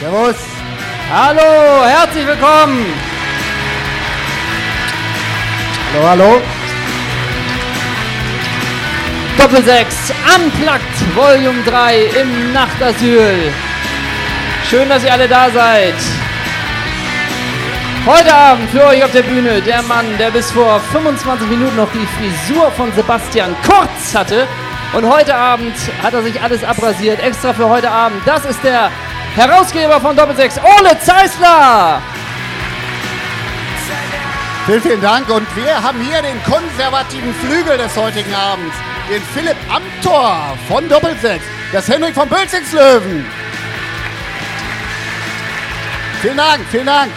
Servus. Hallo, herzlich willkommen. Hallo, hallo. Doppelsechs, Unplugged, Volume 3 im Nachtasyl. Schön, dass ihr alle da seid. Heute Abend für euch auf der Bühne der Mann, der bis vor 25 Minuten noch die Frisur von Sebastian Kurz hatte. Und heute Abend hat er sich alles abrasiert, extra für heute Abend. Das ist der Herausgeber von Doppelsechs, Ole Zeisler. Vielen, vielen Dank. Und wir haben hier den konservativen Flügel des heutigen Abends. Den Philipp Amthor von Doppelsechs. Das Henrik von Bölzingslöwen. Vielen Dank, vielen Dank.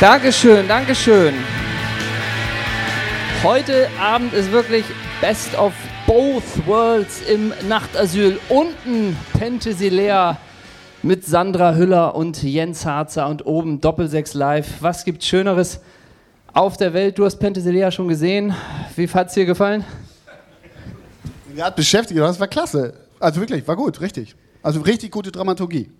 Dankeschön, Dankeschön. Heute Abend ist wirklich Best of Both Worlds im Nachtasyl. Unten Penthesilea mit Sandra Hüller und Jens Harzer und oben Doppelsechs Live. Was gibt Schöneres auf der Welt? Du hast Penthesilea schon gesehen. Wie hat es dir gefallen? Er hat beschäftigt, das war klasse. Also wirklich, war gut, richtig. Also richtig gute Dramaturgie.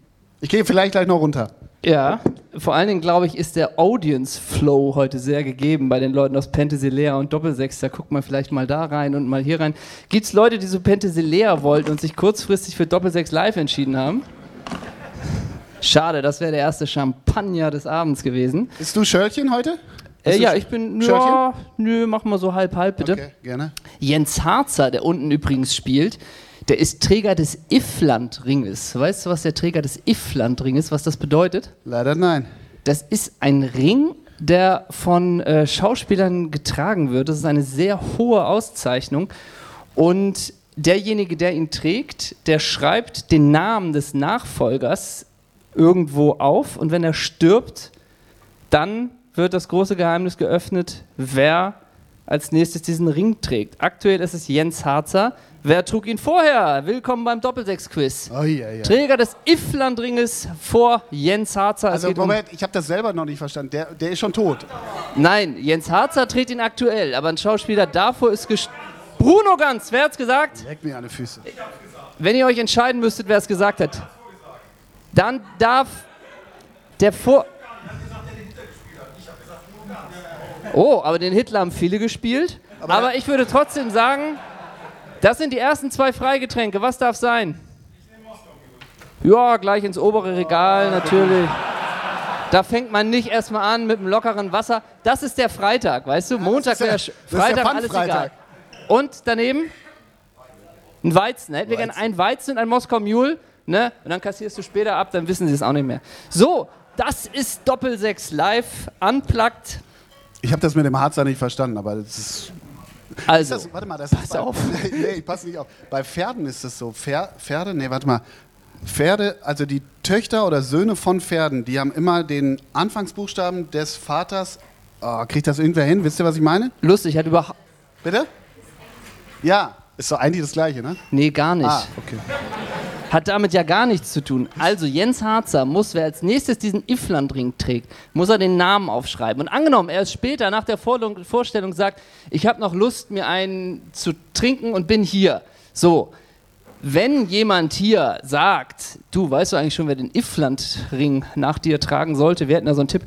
Ich gehe vielleicht gleich noch runter. Ja, vor allen Dingen glaube ich, ist der Audience Flow heute sehr gegeben bei den Leuten aus Penthesilea und Doppelsechs. Da guckt man vielleicht mal da rein und mal hier rein. Gibt es Leute, die so Penthesilea wollten und sich kurzfristig für Doppelsechs Live entschieden haben? Schade, das wäre der erste Champagner des Abends gewesen. Bist du Schörlchen heute? Äh, ja, ich bin. Ja, nö, mach mal so halb, halb bitte. Okay, gerne. Jens Harzer, der unten übrigens spielt, der ist Träger des Iffland-Ringes. Weißt du, was der Träger des Iffland-Ringes, ist, was das bedeutet? Leider nein. Das ist ein Ring, der von äh, Schauspielern getragen wird. Das ist eine sehr hohe Auszeichnung. Und derjenige, der ihn trägt, der schreibt den Namen des Nachfolgers irgendwo auf. Und wenn er stirbt, dann wird das große Geheimnis geöffnet, wer als nächstes diesen Ring trägt. Aktuell ist es Jens Harzer. Wer trug ihn vorher? Willkommen beim Doppelsechs-Quiz. Oh, ja, ja. Träger des Iffland-Ringes vor Jens Harzer. Also geht um- Moment, ich habe das selber noch nicht verstanden. Der, der ist schon tot. Nein, Jens Harzer trägt ihn aktuell, aber ein Schauspieler davor ist gest Bruno Ganz, wer hat's gesagt? Leck mir an die Füße. Wenn ihr euch entscheiden müsstet, wer es gesagt hat, dann darf der vor. Oh, aber den Hitler haben viele gespielt. Aber, ich würde trotzdem sagen, das sind die ersten zwei Freigetränke. Was darf sein? Ja, gleich ins obere Regal natürlich. Da fängt man nicht erstmal an mit einem lockeren Wasser. Das ist der Freitag, weißt du? Montag ist der- wäre der Freitag alles egal. Und daneben ein Weizen. Hätten wir gerne ein Weizen und ein Moskau Mule, ne? Und dann kassierst du später ab, dann wissen sie es auch nicht mehr. So, das ist Doppelsechs live, unplugged. Ich habe das mit dem Harzer nicht verstanden, aber das ist. Also, ist das, warte mal, das pass ist bei, auf. nee, ich pass nicht auf. Bei Pferden ist es so. Pfer, Pferde, nee, warte mal. Pferde, also die Töchter oder Söhne von Pferden, die haben immer den Anfangsbuchstaben des Vaters. Oh, kriegt das irgendwer hin? Wisst ihr, was ich meine? lustig, hat überhaupt. Bitte? Ja, ist doch eigentlich das Gleiche, ne? Nee, gar nicht. Ah, okay. Hat damit ja gar nichts zu tun. Also Jens Harzer muss, wer als nächstes diesen Iffland-Ring trägt, muss er den Namen aufschreiben. Und angenommen, er ist später nach der Vorstellung sagt, ich habe noch Lust, mir einen zu trinken und bin hier. So, wenn jemand hier sagt, du weißt du eigentlich schon, wer den Iffland-Ring nach dir tragen sollte, wir hätten da so einen Tipp.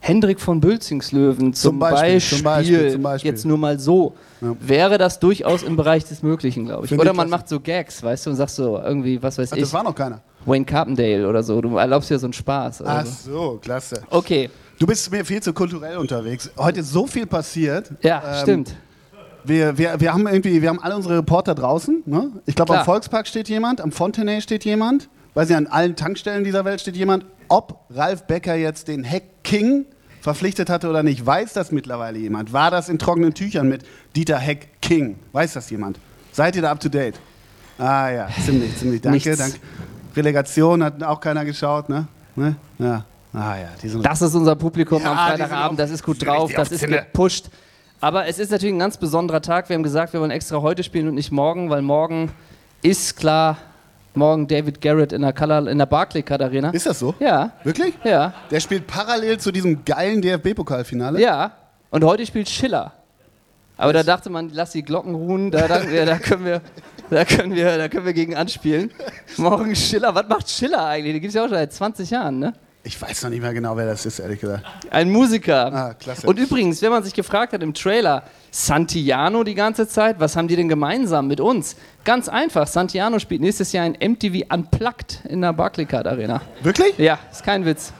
Hendrik von Bülzingslöwen zum, Zum Beispiel, Beispiel, zum Beispiel, zum Beispiel. jetzt nur mal so, Ja. wäre das durchaus im Bereich des Möglichen, glaube ich. Oder man klasse. macht so Gags, weißt du, und sagst so irgendwie, was weiß Ach, ich, das war noch keiner. Wayne Carpendale oder so. Du erlaubst dir so einen Spaß. Ach Also. so, klasse. Okay, Du bist mir viel zu kulturell unterwegs. Heute ist so viel passiert. ja, Ähm, stimmt. Wir, wir, wir haben irgendwie, wir haben alle unsere Reporter draußen. Ne? Ich glaube, am. Volkspark steht jemand, am Fontenay steht jemand. Weiß nicht, an allen Tankstellen dieser Welt steht jemand. Ob Ralf Becker jetzt den Heck King verpflichtet hatte oder nicht, weiß das mittlerweile jemand. War das in trockenen Tüchern mit Dieter Heck King? Weiß das jemand? Seid ihr da up to date? Ah ja, ziemlich, ziemlich. Danke, danke. Relegation hat auch keiner geschaut, ne? ne? Ja. Ah ja, die sind Das ist unser Publikum Ja, am Freitagabend. Das ist gut drauf, das ist Zinne. gepusht. Aber es ist natürlich ein ganz besonderer Tag. Wir haben gesagt, wir wollen extra heute spielen und nicht morgen, weil morgen ist klar, morgen David Garrett in der, Color, in der Barclaycard Arena. Ist das so? Ja, Wirklich? ja, Der spielt parallel zu diesem geilen DFB-Pokalfinale? ja. Und heute spielt Schiller. Aber da dachte man, lass die Glocken ruhen, da, da, da können wir. Da können wir, da können wir gegen anspielen. Morgen Schiller. Was macht Schiller eigentlich? Den gibt es ja auch schon seit 20 Jahren, ne? Ich weiß noch nicht mehr genau, wer das ist, ehrlich gesagt. Ein Musiker. Ah, klasse. Und übrigens, wenn man sich gefragt hat im Trailer, Santiano die ganze Zeit, was haben die denn gemeinsam mit uns? Ganz einfach, Santiano spielt nächstes Jahr ein MTV Unplugged in der Barclaycard Arena. Wirklich? Ja, ist kein Witz.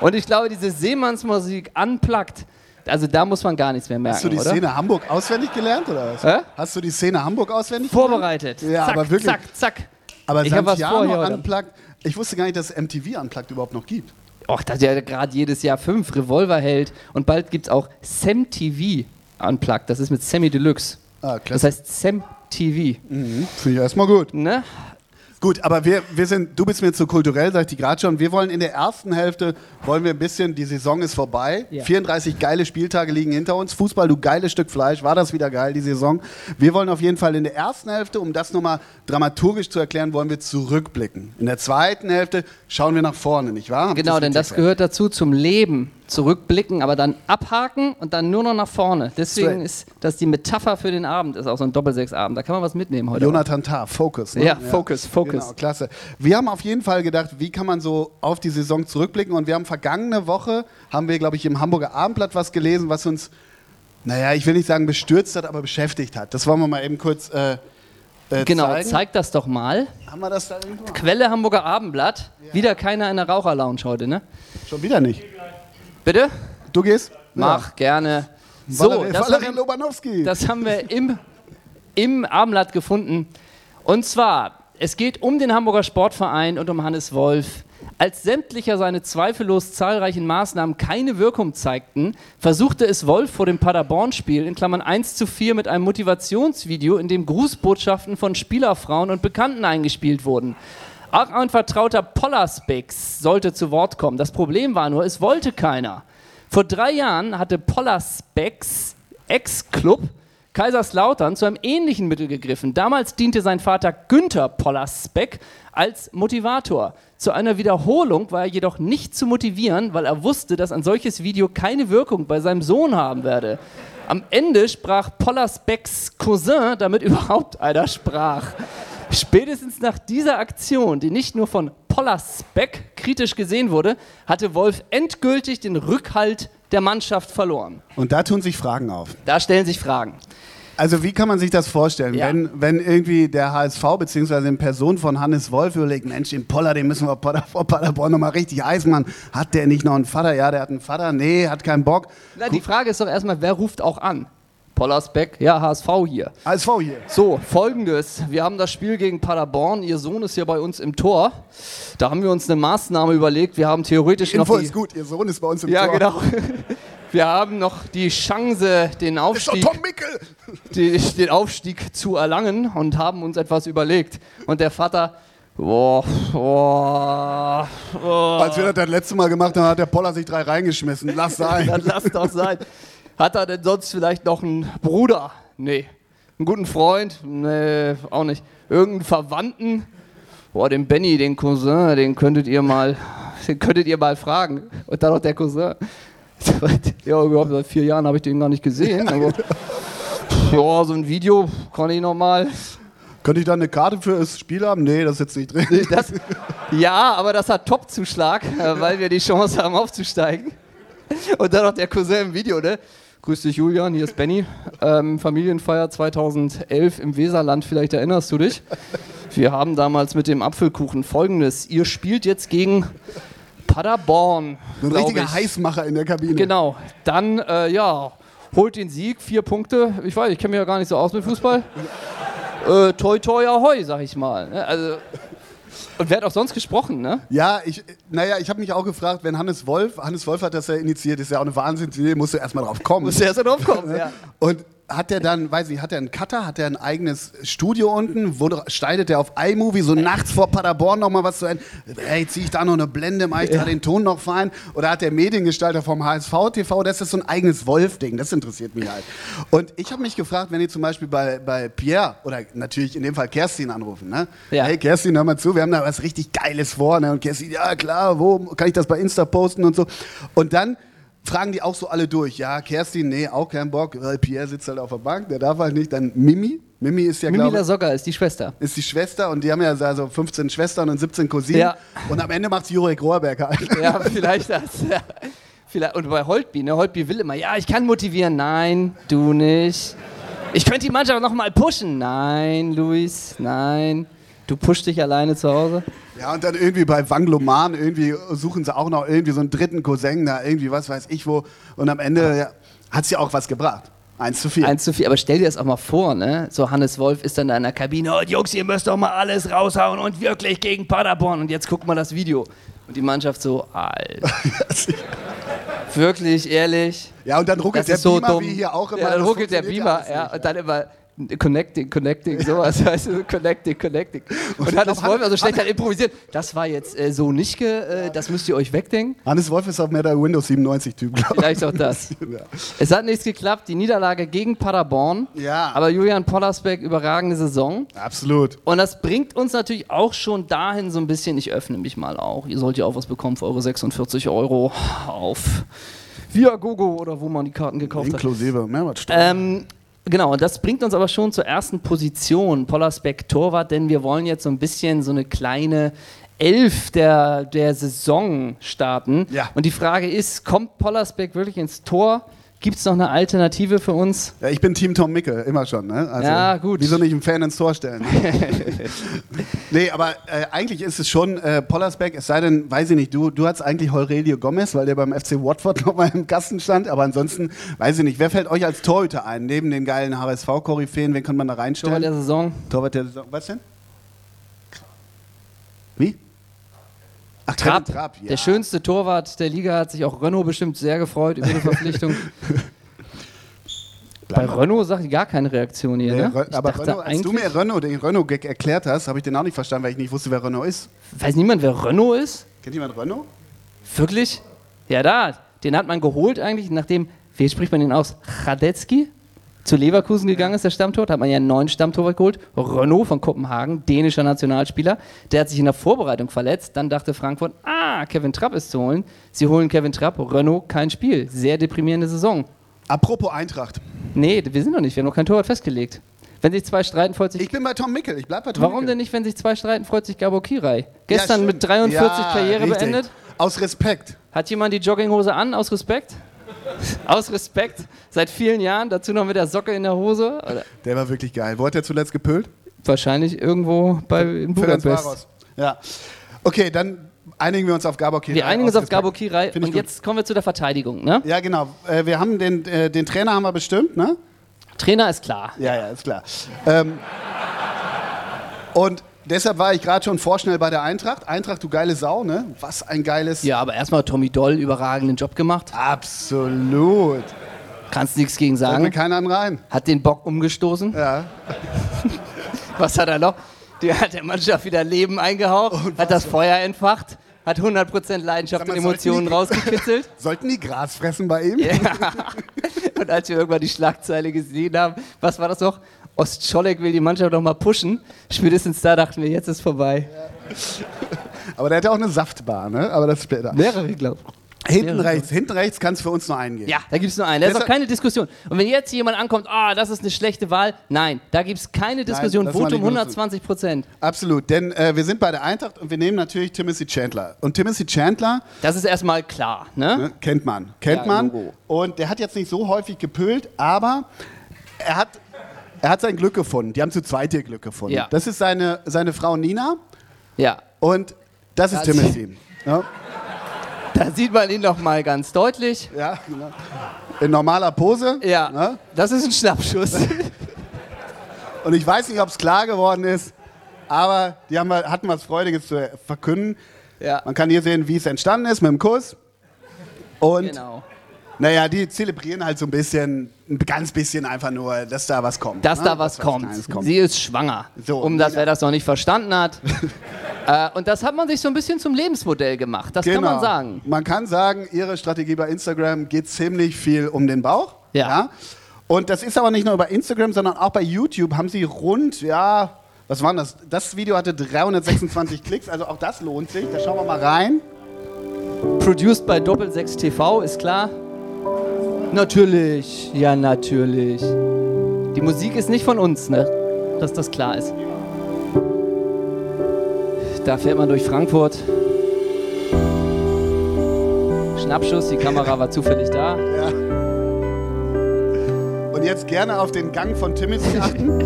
Und ich glaube, diese Seemannsmusik Unplugged, also da muss man gar nichts mehr merken, Hast du die oder? Szene Hamburg auswendig gelernt oder was? Hä? Hast du die Szene Hamburg auswendig Vorbereitet. Ja, zack, aber wirklich. zack, zack. Aber Ich Santiano. Unplugged, ich wusste gar nicht, dass es MTV Unplugged überhaupt noch gibt. Och, das ist ja gerade jedes Jahr fünf Revolverheld und bald gibt es auch Sam TV Unplugged. Das ist mit Sammy Deluxe. Ah, Das klasse. heißt Sam TV. Mhm. Finde ich erstmal gut. Ne? Gut, aber wir, wir sind, du bist mir zu kulturell, sag ich die gerade schon. Wir wollen in der ersten Hälfte, wollen wir ein bisschen, die Saison ist vorbei. Ja. 34 geile Spieltage liegen hinter uns. Fußball, du geiles Stück Fleisch, war das wieder geil, die Saison. Wir wollen auf jeden Fall in der ersten Hälfte, um das nochmal dramaturgisch zu erklären, wollen wir zurückblicken. In der zweiten Hälfte schauen wir nach vorne, nicht wahr? Hab ich Genau, denn das gehört dazu zum Leben. Zurückblicken, aber dann abhaken und dann nur noch nach vorne. Deswegen ist das die Metapher für den Abend, ist auch so ein Doppelsechsabend. Da kann man was mitnehmen heute. Jonathan Tah, Focus. Ne? Ja, Focus, Focus. Genau, klasse. Wir haben auf jeden Fall gedacht, wie kann man so auf die Saison zurückblicken und wir haben vergangene Woche, haben wir glaube ich im Hamburger Abendblatt was gelesen, was uns, naja, ich will nicht sagen bestürzt hat, aber beschäftigt hat. Das wollen wir mal eben kurz äh, äh, Genau, zeigen. zeig das doch mal. Haben wir das da irgendwo? Quelle Hamburger Abendblatt. Wieder keiner in der Raucherlounge heute, ne? Schon wieder nicht. Bitte? Du gehst? Mach gerne. So, Valerie, das Valerie haben, das haben wir im, im Abendblatt gefunden. Und zwar, es geht um den Hamburger Sportverein und um Hannes Wolf. Als sämtlicher seine zweifellos zahlreichen Maßnahmen keine Wirkung zeigten, versuchte es Wolf vor dem Paderborn-Spiel in Klammern 1 zu 4 mit einem Motivationsvideo, in dem Grußbotschaften von Spielerfrauen und Bekannten eingespielt wurden. Auch ein vertrauter Pollersbex sollte zu Wort kommen. Das Problem war nur, es wollte keiner. Vor drei Jahren hatte Pollersbecks Ex-Club Kaiserslautern zu einem ähnlichen Mittel gegriffen. Damals diente sein Vater Günther Pollersbeck als Motivator. Zu einer Wiederholung war er jedoch nicht zu motivieren, weil er wusste, dass ein solches Video keine Wirkung bei seinem Sohn haben werde. Am Ende sprach Pollersbecks Cousin, damit überhaupt einer sprach. Spätestens nach dieser Aktion, die nicht nur von Pollersbeck kritisch gesehen wurde, hatte Wolf endgültig den Rückhalt der Mannschaft verloren. Und da tun sich Fragen auf. Da stellen sich Fragen. Also wie kann man sich das vorstellen, Ja. wenn, wenn irgendwie der HSV beziehungsweise in Person von Hannes Wolf überlegt, Mensch, den Poller, den müssen wir Potter, vor Paderborn nochmal richtig heiß machen. Hat der nicht noch einen Vater? Ja, der hat einen Vater. Nee, hat keinen Bock. Na, die Frage ist doch erstmal, wer ruft auch an? Pollersbeck, ja, HSV hier. HSV hier. So, folgendes. Wir haben das Spiel gegen Paderborn. Ihr Sohn ist hier bei uns im Tor. Da haben wir uns eine Maßnahme überlegt. Wir haben theoretisch noch. Info Die, ist gut, ihr Sohn ist bei uns im ja, Tor. genau. Wir haben noch die Chance, den Aufstieg, die, den Aufstieg zu erlangen und haben uns etwas überlegt. Und der Vater, boah, boah, boah. Als wir das das letzte Mal gemacht haben, hat der Poller sich drei reingeschmissen. Lass sein. Dann lass doch sein. Hat er denn sonst vielleicht noch einen Bruder? Nee. Einen guten Freund? Nee, auch nicht. Irgendeinen Verwandten? Boah, den Benny, den Cousin, den könntet ihr mal, den könntet ihr mal fragen. Und dann noch der Cousin. Ja, überhaupt seit vier Jahren habe ich den gar nicht gesehen. Aber ja, so ein Video kann ich noch mal. Könnte ich da eine Karte für das Spiel haben? Nee, das ist jetzt nicht drin. Das, ja, aber das hat Top-Zuschlag, äh, weil wir die Chance haben aufzusteigen. Und dann noch der Cousin im Video, ne? Grüß dich, Julian, hier ist Benny. Ähm, Familienfeier 2011 im Weserland, vielleicht erinnerst du dich. Wir haben damals mit dem Apfelkuchen folgendes: Ihr spielt jetzt gegen Paderborn. Ein richtiger ich. Heißmacher in der Kabine. Genau. Dann, äh, ja, holt den Sieg, vier Punkte. Ich weiß, ich kenne mich ja gar nicht so aus mit Fußball. Äh, toi, toi, ahoi, sag ich mal. ne? Also, und wer hat auch sonst gesprochen, ne? Ja, ich, naja, ich habe mich auch gefragt, wenn Hannes Wolf, Hannes Wolf hat das ja initiiert, ist ja auch eine Wahnsinnsidee, musst du erstmal drauf kommen. Muss erst drauf kommen, ja. Und hat der dann, weiß ich, hat er einen Cutter, hat er ein eigenes Studio unten, wo schneidet er auf iMovie so nachts vor Paderborn nochmal was zu ein, hey, zieh ich da noch eine Blende, mach ich da den Ton noch fein? Oder hat der Mediengestalter vom HSV TV, das ist so ein eigenes Wolf-Ding, das interessiert mich halt. Und ich habe mich gefragt, wenn die zum Beispiel bei, bei Pierre oder natürlich in dem Fall Kerstin anrufen, ne? Ja. Hey Kerstin, hör mal zu, wir haben da was richtig Geiles vor, ne? Und Kerstin, ja klar, wo kann ich das bei Insta posten und so. Und dann fragen die auch so alle durch. Ja, Kerstin, nee, auch kein Bock. Weil Pierre sitzt halt auf der Bank, der darf halt nicht. Dann Mimi. Mimi ist ja, Mimi glaube Lasogga ist die Schwester. ist die Schwester und die haben ja also 15 Schwestern und 17 Cousinen. Ja. Und am Ende macht Jurek Rohrberg halt. Ja, vielleicht das. Ja. Vielleicht, und bei Holtby, ne? Holtby will immer, ja, ich kann motivieren. Nein, du nicht. Ich könnte die Mannschaft noch mal pushen. Nein, Luis, nein. Du pushst dich alleine zu Hause. Ja, und dann irgendwie bei Wangloman irgendwie suchen sie auch noch irgendwie so einen dritten Cousin da, irgendwie was weiß ich wo. Und am Ende ja, hat es ja auch was gebracht. Eins zu viel. 1 zu 4. Aber stell dir das auch mal vor, ne? So Hannes Wolf ist dann da in der Kabine. Oh, Jungs, ihr müsst doch mal alles raushauen und wirklich gegen Paderborn. Und jetzt guck mal das Video. Und die Mannschaft so, Alter. wirklich, ehrlich. ja, und dann ruckelt der so Beamer dumm. wie hier auch immer. Ja, dann ruckelt der Beamer, ja, nicht. und dann immer connecting, connecting, sowas, weißt du, connecting, connecting. Und Hannes Wolf, also schlecht halt improvisiert. Das war jetzt äh, so nicht, ge, äh, das müsst ihr euch wegdenken. Hannes Wolf ist auch mehr der Windows 97-Typ, glaube ich. Vielleicht auch das. Ja. Es hat nichts geklappt, die Niederlage gegen Paderborn. Ja. Aber Julian Pollersbeck, überragende Saison. Absolut. Und das bringt uns natürlich auch schon dahin so ein bisschen, ich öffne mich mal auch. Ihr sollt ja auch was bekommen für eure 46 Euro auf Viagogo oder wo man die Karten gekauft hat. Inklusive Mehrwertsteuer. Ähm, genau, und das bringt uns aber schon zur ersten Position, Pollersbeck Torwart, denn wir wollen jetzt so ein bisschen so eine kleine Elf der, der Saison starten. Ja. Und die Frage ist, kommt Pollersbeck wirklich ins Tor? Gibt es noch eine Alternative für uns? ja, ich bin Team Tom Micke, immer schon. Ne? Also, Ja, gut. Wieso nicht einen Fan ins Tor stellen? nee, aber äh, eigentlich ist es schon äh, Pollersbeck, es sei denn, weiß ich nicht, du, du hast eigentlich Heurelio Gomez, weil der beim FC Watford nochmal im Kasten stand, aber ansonsten, weiß ich nicht, wer fällt euch als Torhüter ein? Neben den geilen HSV-Koryphäen, wen kann man da Torwart reinstellen? der Saison? Torwart der Saison. Was denn? Wie? Ach, Trapp. Trapp ja. Der schönste Torwart der Liga hat sich auch Renault bestimmt sehr gefreut über die Verpflichtung. Bei Renault sagt die gar keine Reaktion hier, Nee, ne? Ich aber Renault, als du mir Renault, den Renault-Gag erklärt hast, habe ich den auch nicht verstanden, weil ich nicht wusste, wer Renault ist. Weiß niemand, wer Renault ist? Kennt jemand Renault? Wirklich? Ja, da. Den hat man geholt eigentlich, nachdem, wie spricht man den aus? Radetzky zu Leverkusen gegangen ist, der Stammtor. Da hat man ja einen neuen Stammtorwart geholt. Renault von Kopenhagen, dänischer Nationalspieler. Der hat sich in der Vorbereitung verletzt. Dann dachte Frankfurt, ah, Kevin Trapp ist zu holen. Sie holen Kevin Trapp, Renault kein Spiel. Sehr deprimierende Saison. Apropos Eintracht. Nee, wir sind noch nicht. Wir haben noch kein Torwart festgelegt. Wenn sich zwei streiten, freut sich. Ich bin bei Tom Mickel. Ich bleib bei Tom Warum Mickel. denn nicht, wenn sich zwei streiten, freut sich Gabo Kirai? Ja, Gestern mit stimmt. 43 Ja, Karriere richtig. beendet. Aus Respekt. Hat jemand die Jogginghose an, aus Respekt? Aus Respekt? Seit vielen Jahren, dazu noch mit der Socke in der Hose? Oder Der war wirklich geil. Wo hat er zuletzt gepölt? wahrscheinlich irgendwo bei, in Budapest. Ja. Okay, dann einigen wir uns auf Gabor Kirai. Wir einigen uns auf Gabo Respekt. Kirai und gut. jetzt kommen wir zu der Verteidigung. Ne? Ja, genau. Äh, wir haben den, äh, den Trainer haben wir bestimmt, ne? Trainer ist klar. Ja, ja, ist klar. Ähm, und deshalb war ich gerade schon vorschnell bei der Eintracht. Eintracht, du geile Sau, ne? Was ein geiles. Ja, aber erstmal Tommy Doll überragenden Job gemacht. Absolut. Kannst nichts gegen Fällt mir sagen. keiner rein. Hat den Bock umgestoßen. Ja. Was hat er noch? Der hat der Mannschaft wieder Leben eingehaucht, hat das Feuer entfacht, hat 100% Leidenschaft mal, und Emotionen die- rausgekitzelt. Sollten die Gras fressen bei ihm? Ja. Und als wir irgendwann die Schlagzeile gesehen haben, was war das noch? Ostscholek will die Mannschaft noch mal pushen. Spätestens da dachten wir, jetzt ist vorbei. Aber der hat ja auch eine Saftbar, ne? Aber das später. Mehrere, glaube ich. Hinten rechts, hinten rechts kann es für uns nur einen geben. Ja, da gibt es nur einen. Da ist auch keine Diskussion. Und wenn jetzt jemand ankommt, ah, das ist eine schlechte Wahl, nein, da gibt es keine Diskussion. war Votum nicht benutzen. 120 Prozent. Absolut, denn äh, wir sind bei der Eintracht und wir nehmen natürlich Timothy Chandler. Und Timothy Chandler Das ist erstmal klar. Ne? ne, kennt man, kennt Ja, man. Und der hat jetzt nicht so häufig gepölt, aber er hat, er hat sein Glück gefunden. Die haben zu zweit ihr Glück gefunden. Ja. Das ist seine, seine Frau Nina Ja. und das ist sie- Timothy. Ja, Da sieht man ihn noch mal ganz deutlich. ja, genau. In normaler Pose. Ja, Ne? das ist ein Schnappschuss. Und ich weiß nicht, ob es klar geworden ist, aber die haben, hatten was Freudiges zu verkünden. ja, Man kann hier sehen, wie es entstanden ist mit dem Kuss. Und genau. naja, die zelebrieren halt so ein bisschen, ein ganz bisschen einfach nur, dass da was kommt. Dass ne? da was kommt. Kleines kommt. Sie ist schwanger. So, um das, wer das noch nicht verstanden hat. äh, und das hat man sich so ein bisschen zum Lebensmodell gemacht. Das kann Genau. man sagen. Man kann sagen, ihre Strategie bei Instagram geht ziemlich viel um den Bauch. Ja. Und das ist aber nicht nur bei Instagram, sondern auch bei YouTube haben sie rund, ja, was waren das? Das Video hatte 326 Klicks, also auch das lohnt sich. Da schauen wir mal rein. Produced bei Doppel 6 TV, ist klar. Natürlich, ja natürlich. Die Musik ist nicht von uns, ne? Dass das klar ist. Da fährt man durch Frankfurt. Schnappschuss, die Kamera war zufällig da. Ja. Und jetzt gerne auf den Gang von Timothy achten.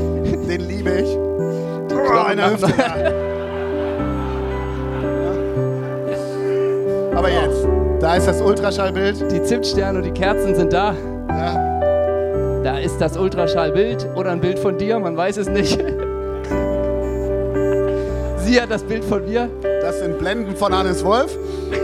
Den liebe ich. Die kleine Hüfte. Aber jetzt, da ist das Ultraschallbild. Die Zimtsterne und die Kerzen sind da. Ja. Da ist das Ultraschallbild oder ein Bild von dir, man weiß es nicht. Sie hat das Bild von mir. Das sind Blenden von Hannes Wolf.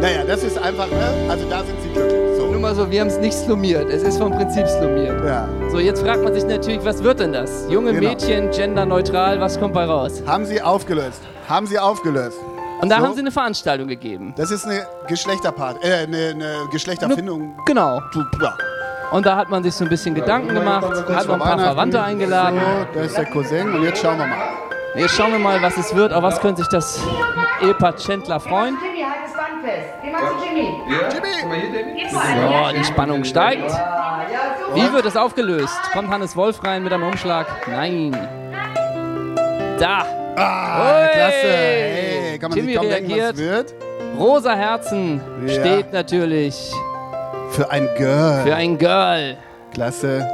naja, das ist einfach, ne? Also da sind sie glücklich. So. Nur mal so, wir haben es nicht slummiert. Es ist vom Prinzip slummiert. Ja. So, jetzt fragt man sich natürlich, was wird denn das? Junge Genau. Mädchen, genderneutral, was kommt bei raus? Haben sie aufgelöst. Haben sie aufgelöst. Und da So. haben sie eine Veranstaltung gegeben. Das ist eine Geschlechterpart, äh, eine, eine Geschlechterfindung. Genau. Du- Ja. Und da hat man sich so ein bisschen Gedanken gemacht, hat noch ein paar. Verwandte eingeladen. So, da ist der Cousin und jetzt schauen wir mal. Jetzt schauen wir mal, was es wird. Auf was könnte sich das Ehepaar Chandler freuen? Jimmy, halt das Band fest. Geh mal zu Jimmy. Jimmy! So, die Spannung steigt. Wie wird es aufgelöst? Kommt Hannes Wolf rein mit einem Umschlag? Nein. Da. Ah, klasse. Hey, kann man Timmy sich kaum denken, was reagiert. wird. Rosa Herzen Ja. steht natürlich Für ein Girl. für ein Girl. klasse.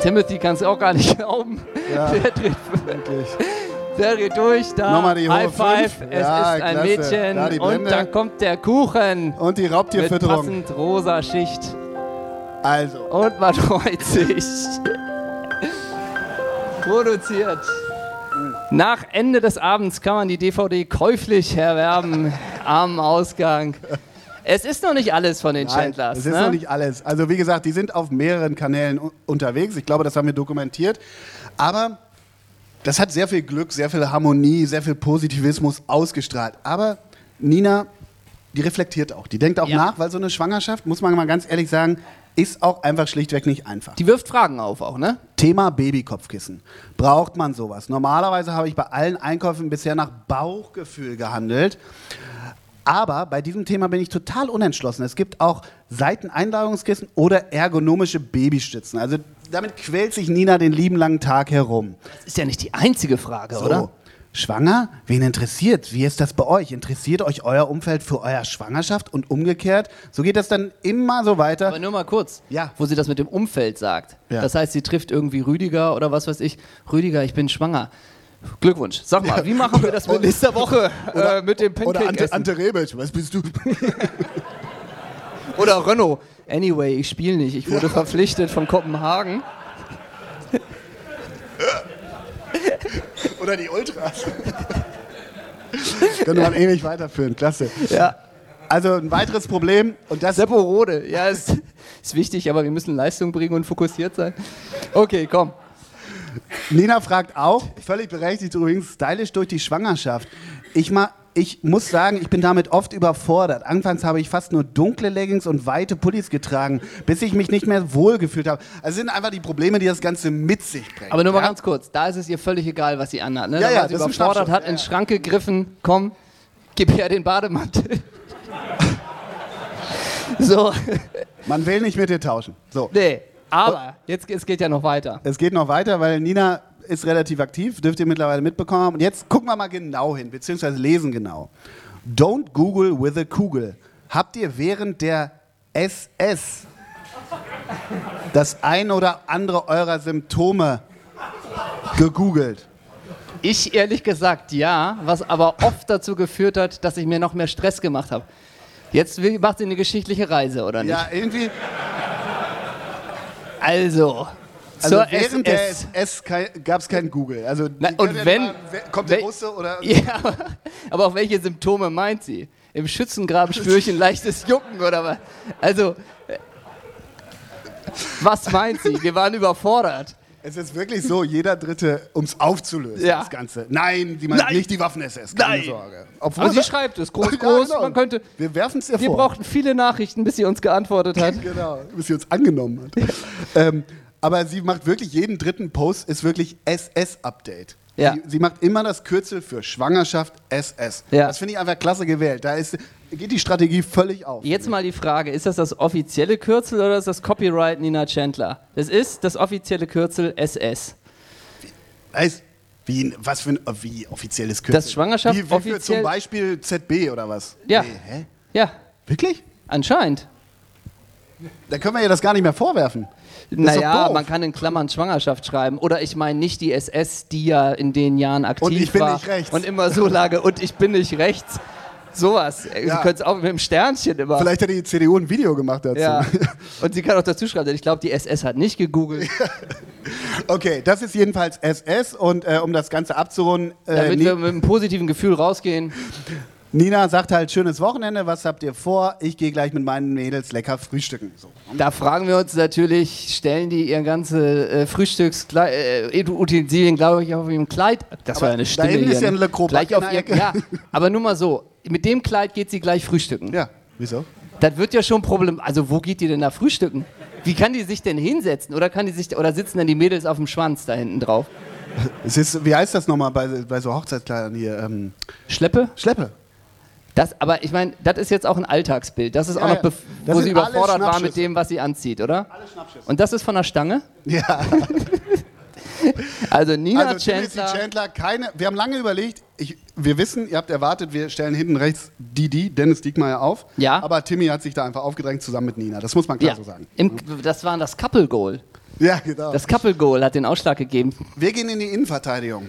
Timothy kann es auch gar nicht glauben. Ja. Der, dreht, Wirklich. der dreht durch. Da. Nochmal die High Five. Fünf. Es Ja, ist ein klasse. Mädchen. Da und dann kommt der Kuchen. Und die Mit Raubtierfütterung. passend rosa Schicht. Also, Und man freut sich. Produziert. Nach Ende des Abends kann man die DVD käuflich erwerben am Ausgang. Es ist noch nicht alles von den nein, Chandlers. das ist ne? noch nicht alles. Also wie gesagt, die sind auf mehreren Kanälen unterwegs. Ich glaube, das haben wir dokumentiert. Aber das hat sehr viel Glück, sehr viel Harmonie, sehr viel Positivismus ausgestrahlt. Aber Nina, die reflektiert auch. Die denkt auch Ja. nach, weil so eine Schwangerschaft, muss man mal ganz ehrlich sagen, ist auch einfach schlichtweg nicht einfach. Die wirft Fragen auf auch, ne? Thema Babykopfkissen. Braucht man sowas? Normalerweise habe ich bei allen Einkäufen bisher nach Bauchgefühl gehandelt. Aber bei diesem Thema bin ich total unentschlossen. Es gibt auch Seiteneinladungskissen oder ergonomische Babystützen. Also damit quält sich Nina den lieben langen Tag herum. Das ist ja nicht die einzige Frage, So, oder? Schwanger? Wen interessiert? Wie ist das bei euch? Interessiert euch euer Umfeld für eure Schwangerschaft und umgekehrt? So geht das dann immer so weiter. Aber nur mal kurz, Ja. wo sie das mit dem Umfeld sagt. Ja. Das heißt, sie trifft irgendwie Rüdiger oder was weiß ich. Rüdiger, ich bin schwanger. Glückwunsch. Sag mal, wie machen wir das mit nächster Woche äh, mit dem Oder Pancake Ante, essen? Ante Rebic, was bist du? Oder Renault. Anyway, ich spiele nicht. Ich wurde verpflichtet von Kopenhagen. Oder die Ultras. Könnte man ewig weiterführen, klasse. Ja. Also ein weiteres Problem, und das Seppo Rode. Ja, ist, ist wichtig, aber wir müssen Leistung bringen und fokussiert sein. Okay, komm. Nina fragt auch, völlig berechtigt übrigens, stylisch durch die Schwangerschaft. Ich, ma, ich muss sagen, ich bin damit oft überfordert. Anfangs habe ich fast nur dunkle Leggings und weite Pullis getragen, bis ich mich nicht mehr wohlgefühlt habe. Also es sind einfach die Probleme, die das Ganze mit sich bringt. Aber nur mal ja? ganz kurz, da ist es ihr völlig egal, was sie anhat. Ne? Ja, da ja, war sie das überfordert, hat in den Schrank gegriffen, komm, gib her den Bademantel. so, Man will nicht mit dir tauschen. So. nee, aber jetzt es geht ja noch weiter. Es geht noch weiter, weil Nina ist relativ aktiv, dürft ihr mittlerweile mitbekommen haben. Und jetzt gucken wir mal genau hin, beziehungsweise lesen genau. Don't Google with a Kugel. Habt ihr während der SS das ein oder andere eurer Symptome gegoogelt? Ich ehrlich gesagt ja, was aber oft dazu geführt hat, dass ich mir noch mehr Stress gemacht habe. Jetzt macht sie eine geschichtliche Reise, oder nicht? Ja, irgendwie. Also, Also zur während der SS. SS gab es kein Google. Also Na, die und ja wenn- mal- kommt der Russe oder Ja, aber, auch welche Symptome meint sie? Im Schützengraben spüre ich ein leichtes Jucken oder was? Also, was meint sie? Wir waren überfordert. Es ist wirklich so, jeder Dritte, um es aufzulösen, Ja. das Ganze. Nein, sie meint Nein. nicht die Waffen-SS, keine Nein. Sorge. Obwohl Aber sie schreibt es groß, Ja, groß. genau. Man könnte. Wir werfen es ihr Wir vor. brauchten viele Nachrichten, bis sie uns geantwortet hat. Genau, bis sie uns angenommen hat. ähm, aber sie macht wirklich jeden dritten Post, ist wirklich SS-Update. Ja. Sie, sie macht immer das Kürzel für Schwangerschaft SS. Ja. Das finde ich einfach klasse gewählt. Da ist geht die Strategie völlig auf. Jetzt mal die Frage, ist das das offizielle Kürzel oder ist das Copyright Nina Chandler? Das ist das offizielle Kürzel SS. Weißt, wie, was für ein wie offizielles Kürzel? Das Schwangerschaft wie, wie für offiziell- zum Beispiel ZB oder was? Ja. Nee, hä? Ja, Wirklich? anscheinend. Da können wir ihr das gar nicht mehr vorwerfen. ist Naja, man kann in Klammern Schwangerschaft schreiben. Oder ich meine nicht die SS, die ja in den Jahren aktiv Und ich bin war nicht rechts. und immer so lag und ich bin nicht rechts. Sowas. Sie Ja. können es auch mit dem Sternchen immer. Vielleicht hat die CDU ein Video gemacht dazu. Ja. Und sie kann auch dazu schreiben, denn ich glaube, die SS hat nicht gegoogelt, Okay, das ist jedenfalls SS und äh, um das Ganze abzurunden, äh, damit wir mit einem positiven Gefühl rausgehen. Nina sagt halt, schönes Wochenende, was habt ihr vor? Ich gehe gleich mit meinen Mädels lecker frühstücken. So. Da fragen wir uns natürlich, stellen die ihr ganze äh, Frühstücksutensilien, glaube ich, auf ihrem Kleid. Das war ja eine da Stimme hinten hier. ist ja ne? ein Le Croc gleich auf ihr, ja, aber nur mal so, mit dem Kleid geht sie gleich frühstücken. Ja, wieso? Das wird ja schon Problem. Also wo geht die denn da frühstücken? Wie kann die sich denn hinsetzen? Oder kann die sich oder sitzen dann die Mädels auf dem Schwanz da hinten drauf? Es ist, wie heißt das nochmal bei, bei so Hochzeitskleidern hier? Ähm, Schleppe? Schleppe. Das, aber ich meine, das ist jetzt auch ein Alltagsbild. Das ist auch noch, wo sie überfordert war mit Schnappschüsse. dem, was sie anzieht, oder? Und das ist von der Stange? Ja. Also Nina Also Chandler. Chandler, keine. Wir haben lange überlegt. Ich, wir wissen, ihr habt erwartet, wir stellen hinten rechts Didi, Dennis Diekmeyer auf. Ja. Aber Timmy hat sich da einfach aufgedrängt zusammen mit Nina. Das muss man klar Ja, so sagen. im, das war das Couple Goal. Ja, genau. Das Couple Goal hat den Ausschlag gegeben. wir gehen in die Innenverteidigung.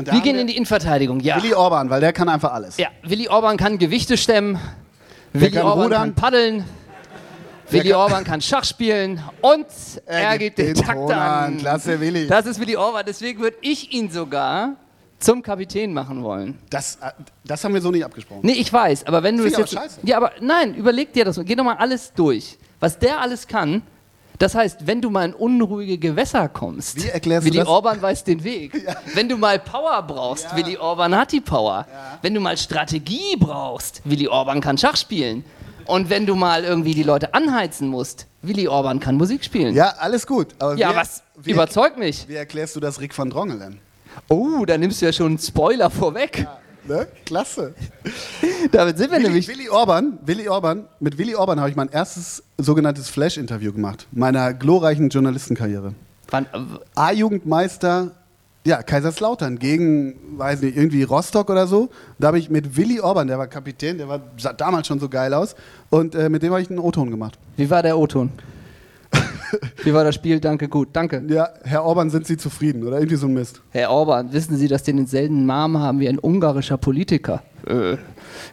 Und Wir gehen in die Innenverteidigung, ja. Willi Orban, weil der kann einfach alles. Ja, Willi Orban kann Gewichte stemmen. Willi kann Orban rudern. kann paddeln. Willi kann- Orban kann Schach spielen und er, gibt den, Takt Ton an. Klasse, Willi. Das ist Willi Orban, deswegen würde ich ihn sogar zum Kapitän machen wollen. Das, äh, das haben wir so nicht abgesprochen. Nee, ich weiß, aber wenn du das jetzt. scheiße. Ja, aber nein, überleg dir das. mal. Geh doch mal alles durch. Was der alles kann. Das heißt, wenn du mal in unruhige Gewässer kommst, Wie erklärst du Willi das? Orban weiß den Weg. Wenn du mal Power brauchst, Ja. Willi Orban hat die Power. Wenn du mal Strategie brauchst, Willi Orban kann Schach spielen. Und wenn du mal irgendwie die Leute anheizen musst, Willi Orban kann Musik spielen. Ja, alles gut. Aber Ja, wie, was Wie, überzeugt mich. wie erklärst du das Rick van Drongelen? Oh, da nimmst du ja schon einen Spoiler vorweg. Ne? Klasse. Damit sind wir Willi, nämlich. Willi Orban, Willi Orban, mit Willi Orban habe ich mein erstes sogenanntes Flash-Interview gemacht. Meiner glorreichen Journalistenkarriere. A-Jugendmeister, ja, Kaiserslautern gegen, weiß nicht, irgendwie Rostock oder so. Da habe ich mit Willi Orban, der war Kapitän, der war, sah damals schon so geil aus. Und äh, mit dem habe ich einen O-Ton gemacht. wie war der O-Ton? wie war das Spiel? Danke, gut. Danke. Ja, Herr Orban, sind Sie zufrieden? Oder irgendwie so ein Mist. Herr Orban, wissen Sie, dass Sie denselben Namen haben wie ein ungarischer Politiker? Äh,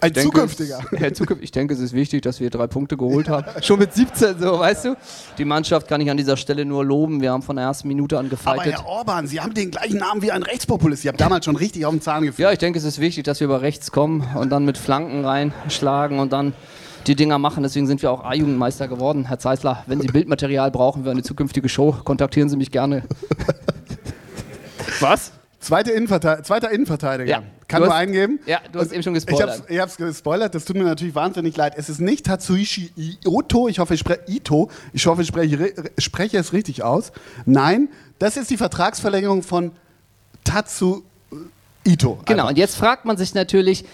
Ein denke, zukünftiger. es- Herr Zukünftig, ich denke, es ist wichtig, dass wir drei Punkte geholt haben. Schon mit 17 so, weißt du? Die Mannschaft kann ich an dieser Stelle nur loben. Wir haben von der ersten Minute an Aber gefeitet. Herr Orban, Sie haben den gleichen Namen wie ein Rechtspopulist. Ich habe damals schon richtig auf den Zahn gefühlt. Ja, ich denke, es ist wichtig, dass wir über rechts kommen und dann mit Flanken reinschlagen und dann die Dinger machen. Deswegen sind wir auch A-Jugendmeister geworden. Herr Zeisler, wenn Sie Bildmaterial brauchen für eine zukünftige Show, kontaktieren Sie mich gerne. Was? Zweite Innenverte zweiter Innenverteidiger. Ja. Kann Du nur hast- eingeben. Ja, du hast eben schon Ich gespoilert. hab's, ich hab's gespoilert, das tut mir natürlich wahnsinnig leid. Es ist nicht Tatsuishi Ito, ich hoffe, ich spreche Ito, ich hoffe, ich spreche, re- spreche es richtig aus. Nein, das ist die Vertragsverlängerung von Tatsu Ito. Genau, Einfach. und jetzt fragt man sich natürlich,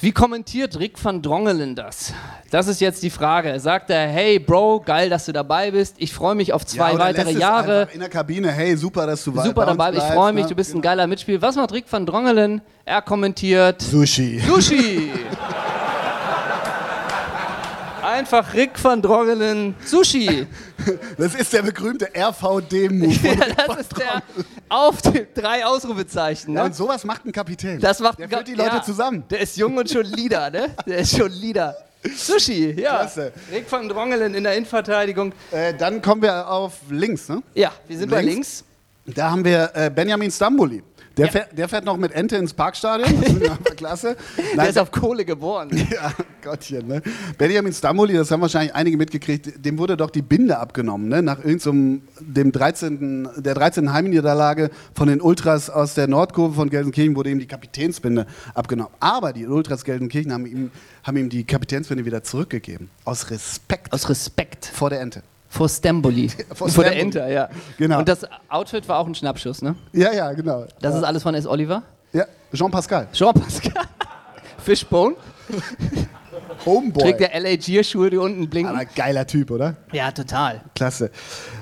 wie kommentiert Rick van Drongelen das? Das ist jetzt die Frage. Sagt er, hey Bro, geil, dass du dabei bist. Ich freue mich auf zwei Ja, weitere Jahre. In der Kabine, hey, super, dass du Super bei uns dabei, ich freue mich, ne? du bist ein geiler Mitspieler. Was macht Rick van Drongelen? Er kommentiert Sushi. Sushi. Einfach Rick van Drongelen Sushi. Das ist der berühmte RVD-Move. Das ist der auf dem drei Ausrufezeichen. Ja, Ne? und sowas macht ein Kapitän. Das macht der führt die Leute ja, zusammen. Der ist jung und schon Leader, ne? Der ist schon Leader. Sushi, ja. Klasse. Rick van Drongelen in der Innenverteidigung. Äh, dann kommen wir auf links. Ne? Ja, wir sind bei Links? links. Da haben wir äh, Benjamin Stamboli. Der, Ja. fährt, der fährt noch mit Ente ins Parkstadion. Das ist einfach klasse. Der Nein, ist auf Kohle geboren. ja, Gottchen, ne? Benjamin Stamboli, das haben wahrscheinlich einige mitgekriegt, dem wurde doch die Binde abgenommen, ne? Nach irgendeinem, dem 13., der 13. Heimniederlage von den Ultras aus der Nordkurve von Gelsenkirchen wurde ihm die Kapitänsbinde abgenommen. Aber die Ultras Gelsenkirchen haben ihm, haben ihm die Kapitänsbinde wieder zurückgegeben. Aus Respekt Aus Respekt vor der Ente. Vor Stamboli. Vor vor der. Enter, ja. Genau. Und das Outfit war auch ein Schnappschuss, ne? Ja, ja, genau. Das ist alles von S. Oliver. Ja, Jean Pascal. Jean Pascal. Fishbone. Homeboy. Trägt der LA Gear-Schuhe, die unten blinken. Aber geiler Typ, oder? ja, total. Klasse.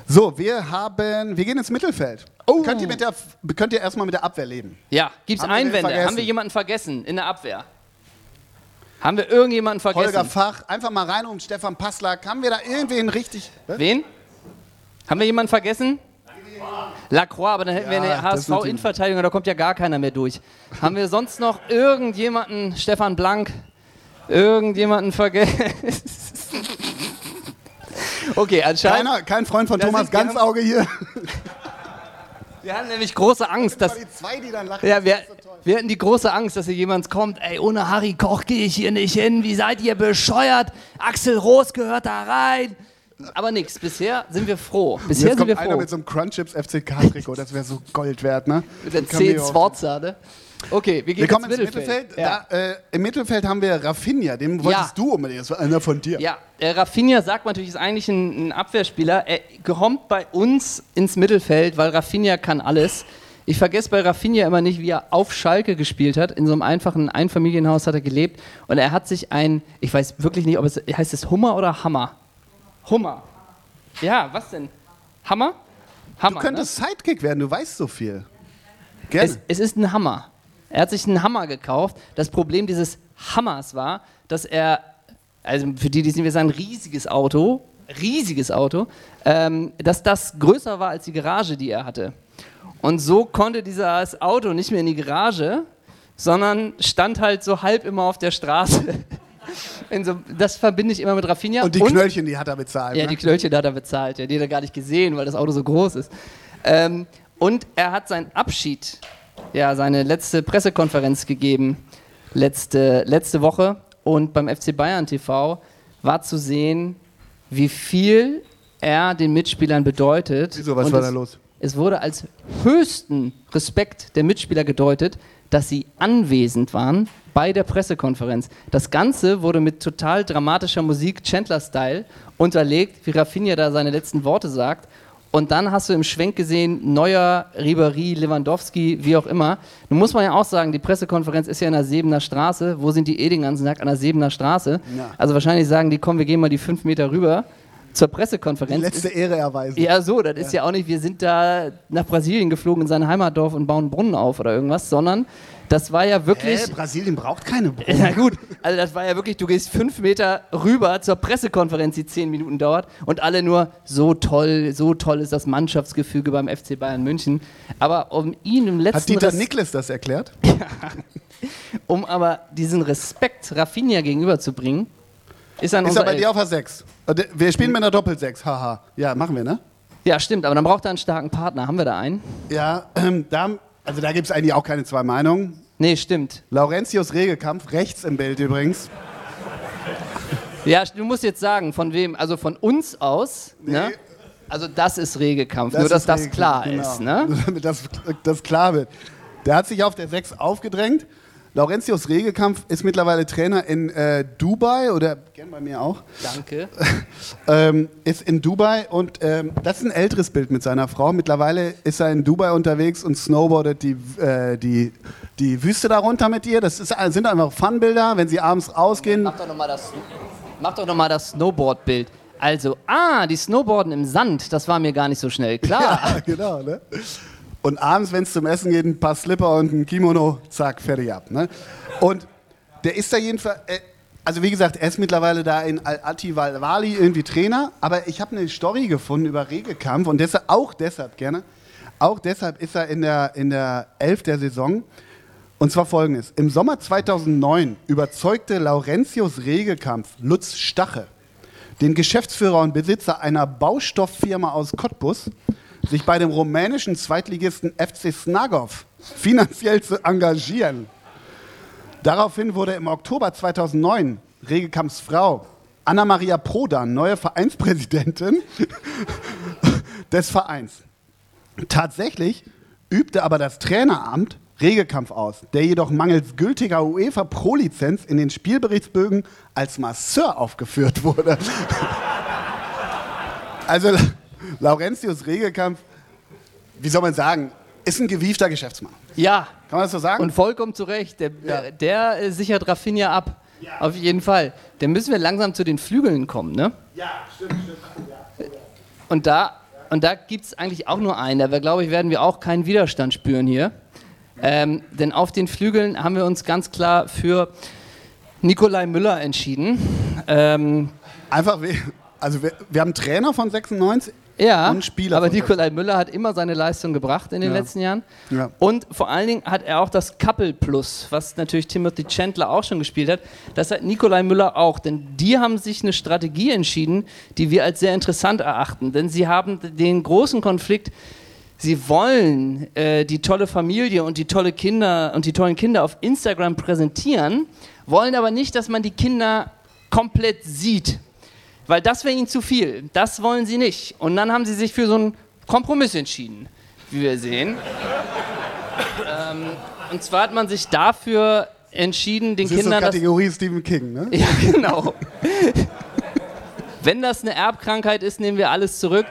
So, wir haben, wir gehen ins Mittelfeld. Oh. Könnt ihr, mit der, könnt ihr erstmal mit der Abwehr leben? Ja, wir den Einwände? Haben wir jemanden vergessen in der Abwehr? Haben wir irgendjemanden vergessen? Holger Fach, einfach mal rein um Stefan Passlack. Haben wir da irgendwen richtig? Was? Wen? Haben wir jemanden vergessen? Lacroix, aber dann hätten wir Ja, eine ist natürlich- HSV-Innenverteidigung, da kommt ja gar keiner mehr durch. Haben wir sonst noch irgendjemanden, Stefan Blank, irgendjemanden vergessen? okay, anscheinend. Keiner, kein Freund von Thomas wir Ganzauge hier. Wir hatten nämlich große Angst, dass. die zwei, die dann lachen. Ja, wir, wir hatten die große Angst, dass hier jemand kommt. Ey, ohne Harry Koch gehe ich hier nicht hin. Wie seid ihr bescheuert? Axel Roos gehört da rein. Aber nix. Bisher sind wir froh. Bisher Jetzt sind wir kommt einer froh. mit so einem Crunchips FCK-Trikot. Das wäre so Gold wert, ne? Mit der Kann mir 10 auch- Sforza, ne? Okay, wir gehen Wir kommen ins Mittelfeld. Mittelfeld. Ja. Da, äh, Im Mittelfeld haben wir Rafinha. Den wolltest du unbedingt. Das war einer von dir. Ja, äh, Rafinha sagt man natürlich, ist eigentlich ein, ein Abwehrspieler. Er kommt bei uns ins Mittelfeld, weil Rafinha kann alles. Ich vergesse bei Rafinha immer nicht, wie er auf Schalke gespielt hat. In so einem einfachen Einfamilienhaus hat er gelebt. Und er hat sich ein, ich weiß wirklich nicht, ob es, heißt es Hummer oder Hammer? Hummer. Ja, was denn? Hammer? Hammer. Du könntest Sidekick werden, du weißt so viel. ne? Gerne. es, es ist ein Hammer. Er hat sich einen Hammer gekauft. Das Problem dieses Hammers war, dass er, also für die, die es nicht mehr sagen, ein riesiges Auto, riesiges Auto, ähm, dass das größer war als die Garage, die er hatte. Und so konnte dieses Auto nicht mehr in die Garage, sondern stand halt so halb immer auf der Straße. So, das verbinde ich immer mit Rafinha. und die Knöllchen, die hat er bezahlt. Ja, ne? die Knöllchen hat er bezahlt. Ja, die hat er gar nicht gesehen, weil das Auto so groß ist. Ähm, und er hat seinen Abschied, ja, seine letzte Pressekonferenz gegeben, letzte, letzte Woche. Und beim FC Bayern TV war zu sehen, wie viel er den Mitspielern bedeutet. Wieso, was Und war es, da los? Es wurde als höchsten Respekt der Mitspieler gedeutet, dass sie anwesend waren bei der Pressekonferenz. Das Ganze wurde mit total dramatischer Musik, Chandler-Style, unterlegt, wie Rafinha da seine letzten Worte sagt. Und dann hast du im Schwenk gesehen, Neuer, Ribéry, Lewandowski, wie auch immer. Nun muss man ja auch sagen, die Pressekonferenz ist ja in der Sebener Straße. Wo sind die eh den ganzen Tag? An der Sebener Straße. Ja. Also wahrscheinlich sagen die, komm, wir gehen mal die fünf Meter rüber zur Die Pressekonferenz. letzte Ehre erweisen. Ja, so, das ist ja auch nicht, wir sind da nach Brasilien geflogen in sein Heimatdorf und bauen einen Brunnen auf oder irgendwas, sondern das war ja wirklich. Hä, Brasilien braucht keine Brunnen. Ja gut, also das war ja wirklich, du gehst fünf Meter rüber zur Pressekonferenz, die zehn Minuten dauert und alle nur, so toll, so toll ist das Mannschaftsgefüge beim FC Bayern München. Aber um ihn im letzten Hat Dieter Res- Niklas das erklärt? um aber diesen Respekt Rafinha gegenüberzubringen, ist Ist er bei dir auf der 6? Wir spielen mit einer Doppelsechs, haha. Ja, machen wir, ne? Ja, stimmt, aber dann braucht er einen starken Partner. Haben wir da einen? Ja, ähm, da, also da gibt es eigentlich auch keine zwei Meinungen. Nee, stimmt. Laurentius Regelkampf, rechts im Bild übrigens. Ja, du musst jetzt sagen, von wem, also von uns aus, ne? Also das ist Regekampf, nur dass das klar genau. ist, ne? Damit das, das klar wird. Der hat sich auf der 6 aufgedrängt. Laurentius Regelkampf ist mittlerweile Trainer in äh, Dubai oder gern bei mir auch. Danke. ähm, ist in Dubai und ähm, das ist ein älteres Bild mit seiner Frau. Mittlerweile ist er in Dubai unterwegs und snowboardet die, äh, die, die Wüste darunter mit ihr. Das ist, sind einfach Funbilder, wenn sie abends rausgehen. Mach doch nochmal das, mach doch noch mal das Snowboard-Bild. Also, ah, die Snowboarden im Sand, das war mir gar nicht so schnell klar. Ja, genau. Ne? Und abends, wenn es zum Essen geht, ein paar Slipper und ein Kimono, zack, fertig ab. Ne? Und der ist da jedenfalls, äh, also wie gesagt, er ist mittlerweile da in Al-Ati Wali irgendwie Trainer, aber ich habe eine Story gefunden über Regelkampf und deshalb, auch deshalb gerne, auch deshalb ist er in der, in der Elf der Saison. Und zwar folgendes. Im Sommer 2009 überzeugte Laurentius Regelkampf Lutz Stache, den Geschäftsführer und Besitzer einer Baustofffirma aus Cottbus, sich bei dem rumänischen Zweitligisten FC Snagov finanziell zu engagieren. Daraufhin wurde im Oktober 2009 Regelkampfs Frau Anna-Maria Prodan neue Vereinspräsidentin des Vereins. Tatsächlich übte aber das Traineramt Regelkampf aus, der jedoch mangels gültiger UEFA Pro-Lizenz in den Spielberichtsbögen als Masseur aufgeführt wurde. Also Laurentius Regelkampf, wie soll man sagen, ist ein gewiefter Geschäftsmann. Ja, Kann man das so sagen? und vollkommen zu Recht. Der, Ja. der, der äh, sichert Rafinha ab. Auf jeden Fall. Dann müssen wir langsam zu den Flügeln kommen, ne? Ja, stimmt, stimmt. Und da, und da gibt es eigentlich auch nur einen. Da glaube ich, werden wir auch keinen Widerstand spüren hier. Ähm, denn auf den Flügeln haben wir uns ganz klar für Nikolai Müller entschieden. Ähm, Einfach, we- also wir, wir haben einen Trainer von 96. ja, Und Spieler aber Nikolai Müller hat immer seine Leistung gebracht in den Ja. letzten Jahren. Ja. Und vor allen Dingen hat er auch das Couple Plus, was natürlich Timothy Chandler auch schon gespielt hat. Das hat Nikolai Müller auch, denn die haben sich eine Strategie entschieden, die wir als sehr interessant erachten. Denn sie haben den großen Konflikt, sie wollen äh, die tolle Familie und die tolle Kinder und die tollen Kinder auf Instagram präsentieren, wollen aber nicht, dass man die Kinder komplett sieht. Weil das wäre ihnen zu viel. Das wollen sie nicht. Und dann haben sie sich für so einen Kompromiss entschieden, wie wir sehen. ähm, und zwar hat man sich dafür entschieden, den Das ist so Kindern das Kategorie Stephen King, ne? ja, genau. Wenn das eine Erbkrankheit ist, nehmen wir alles zurück.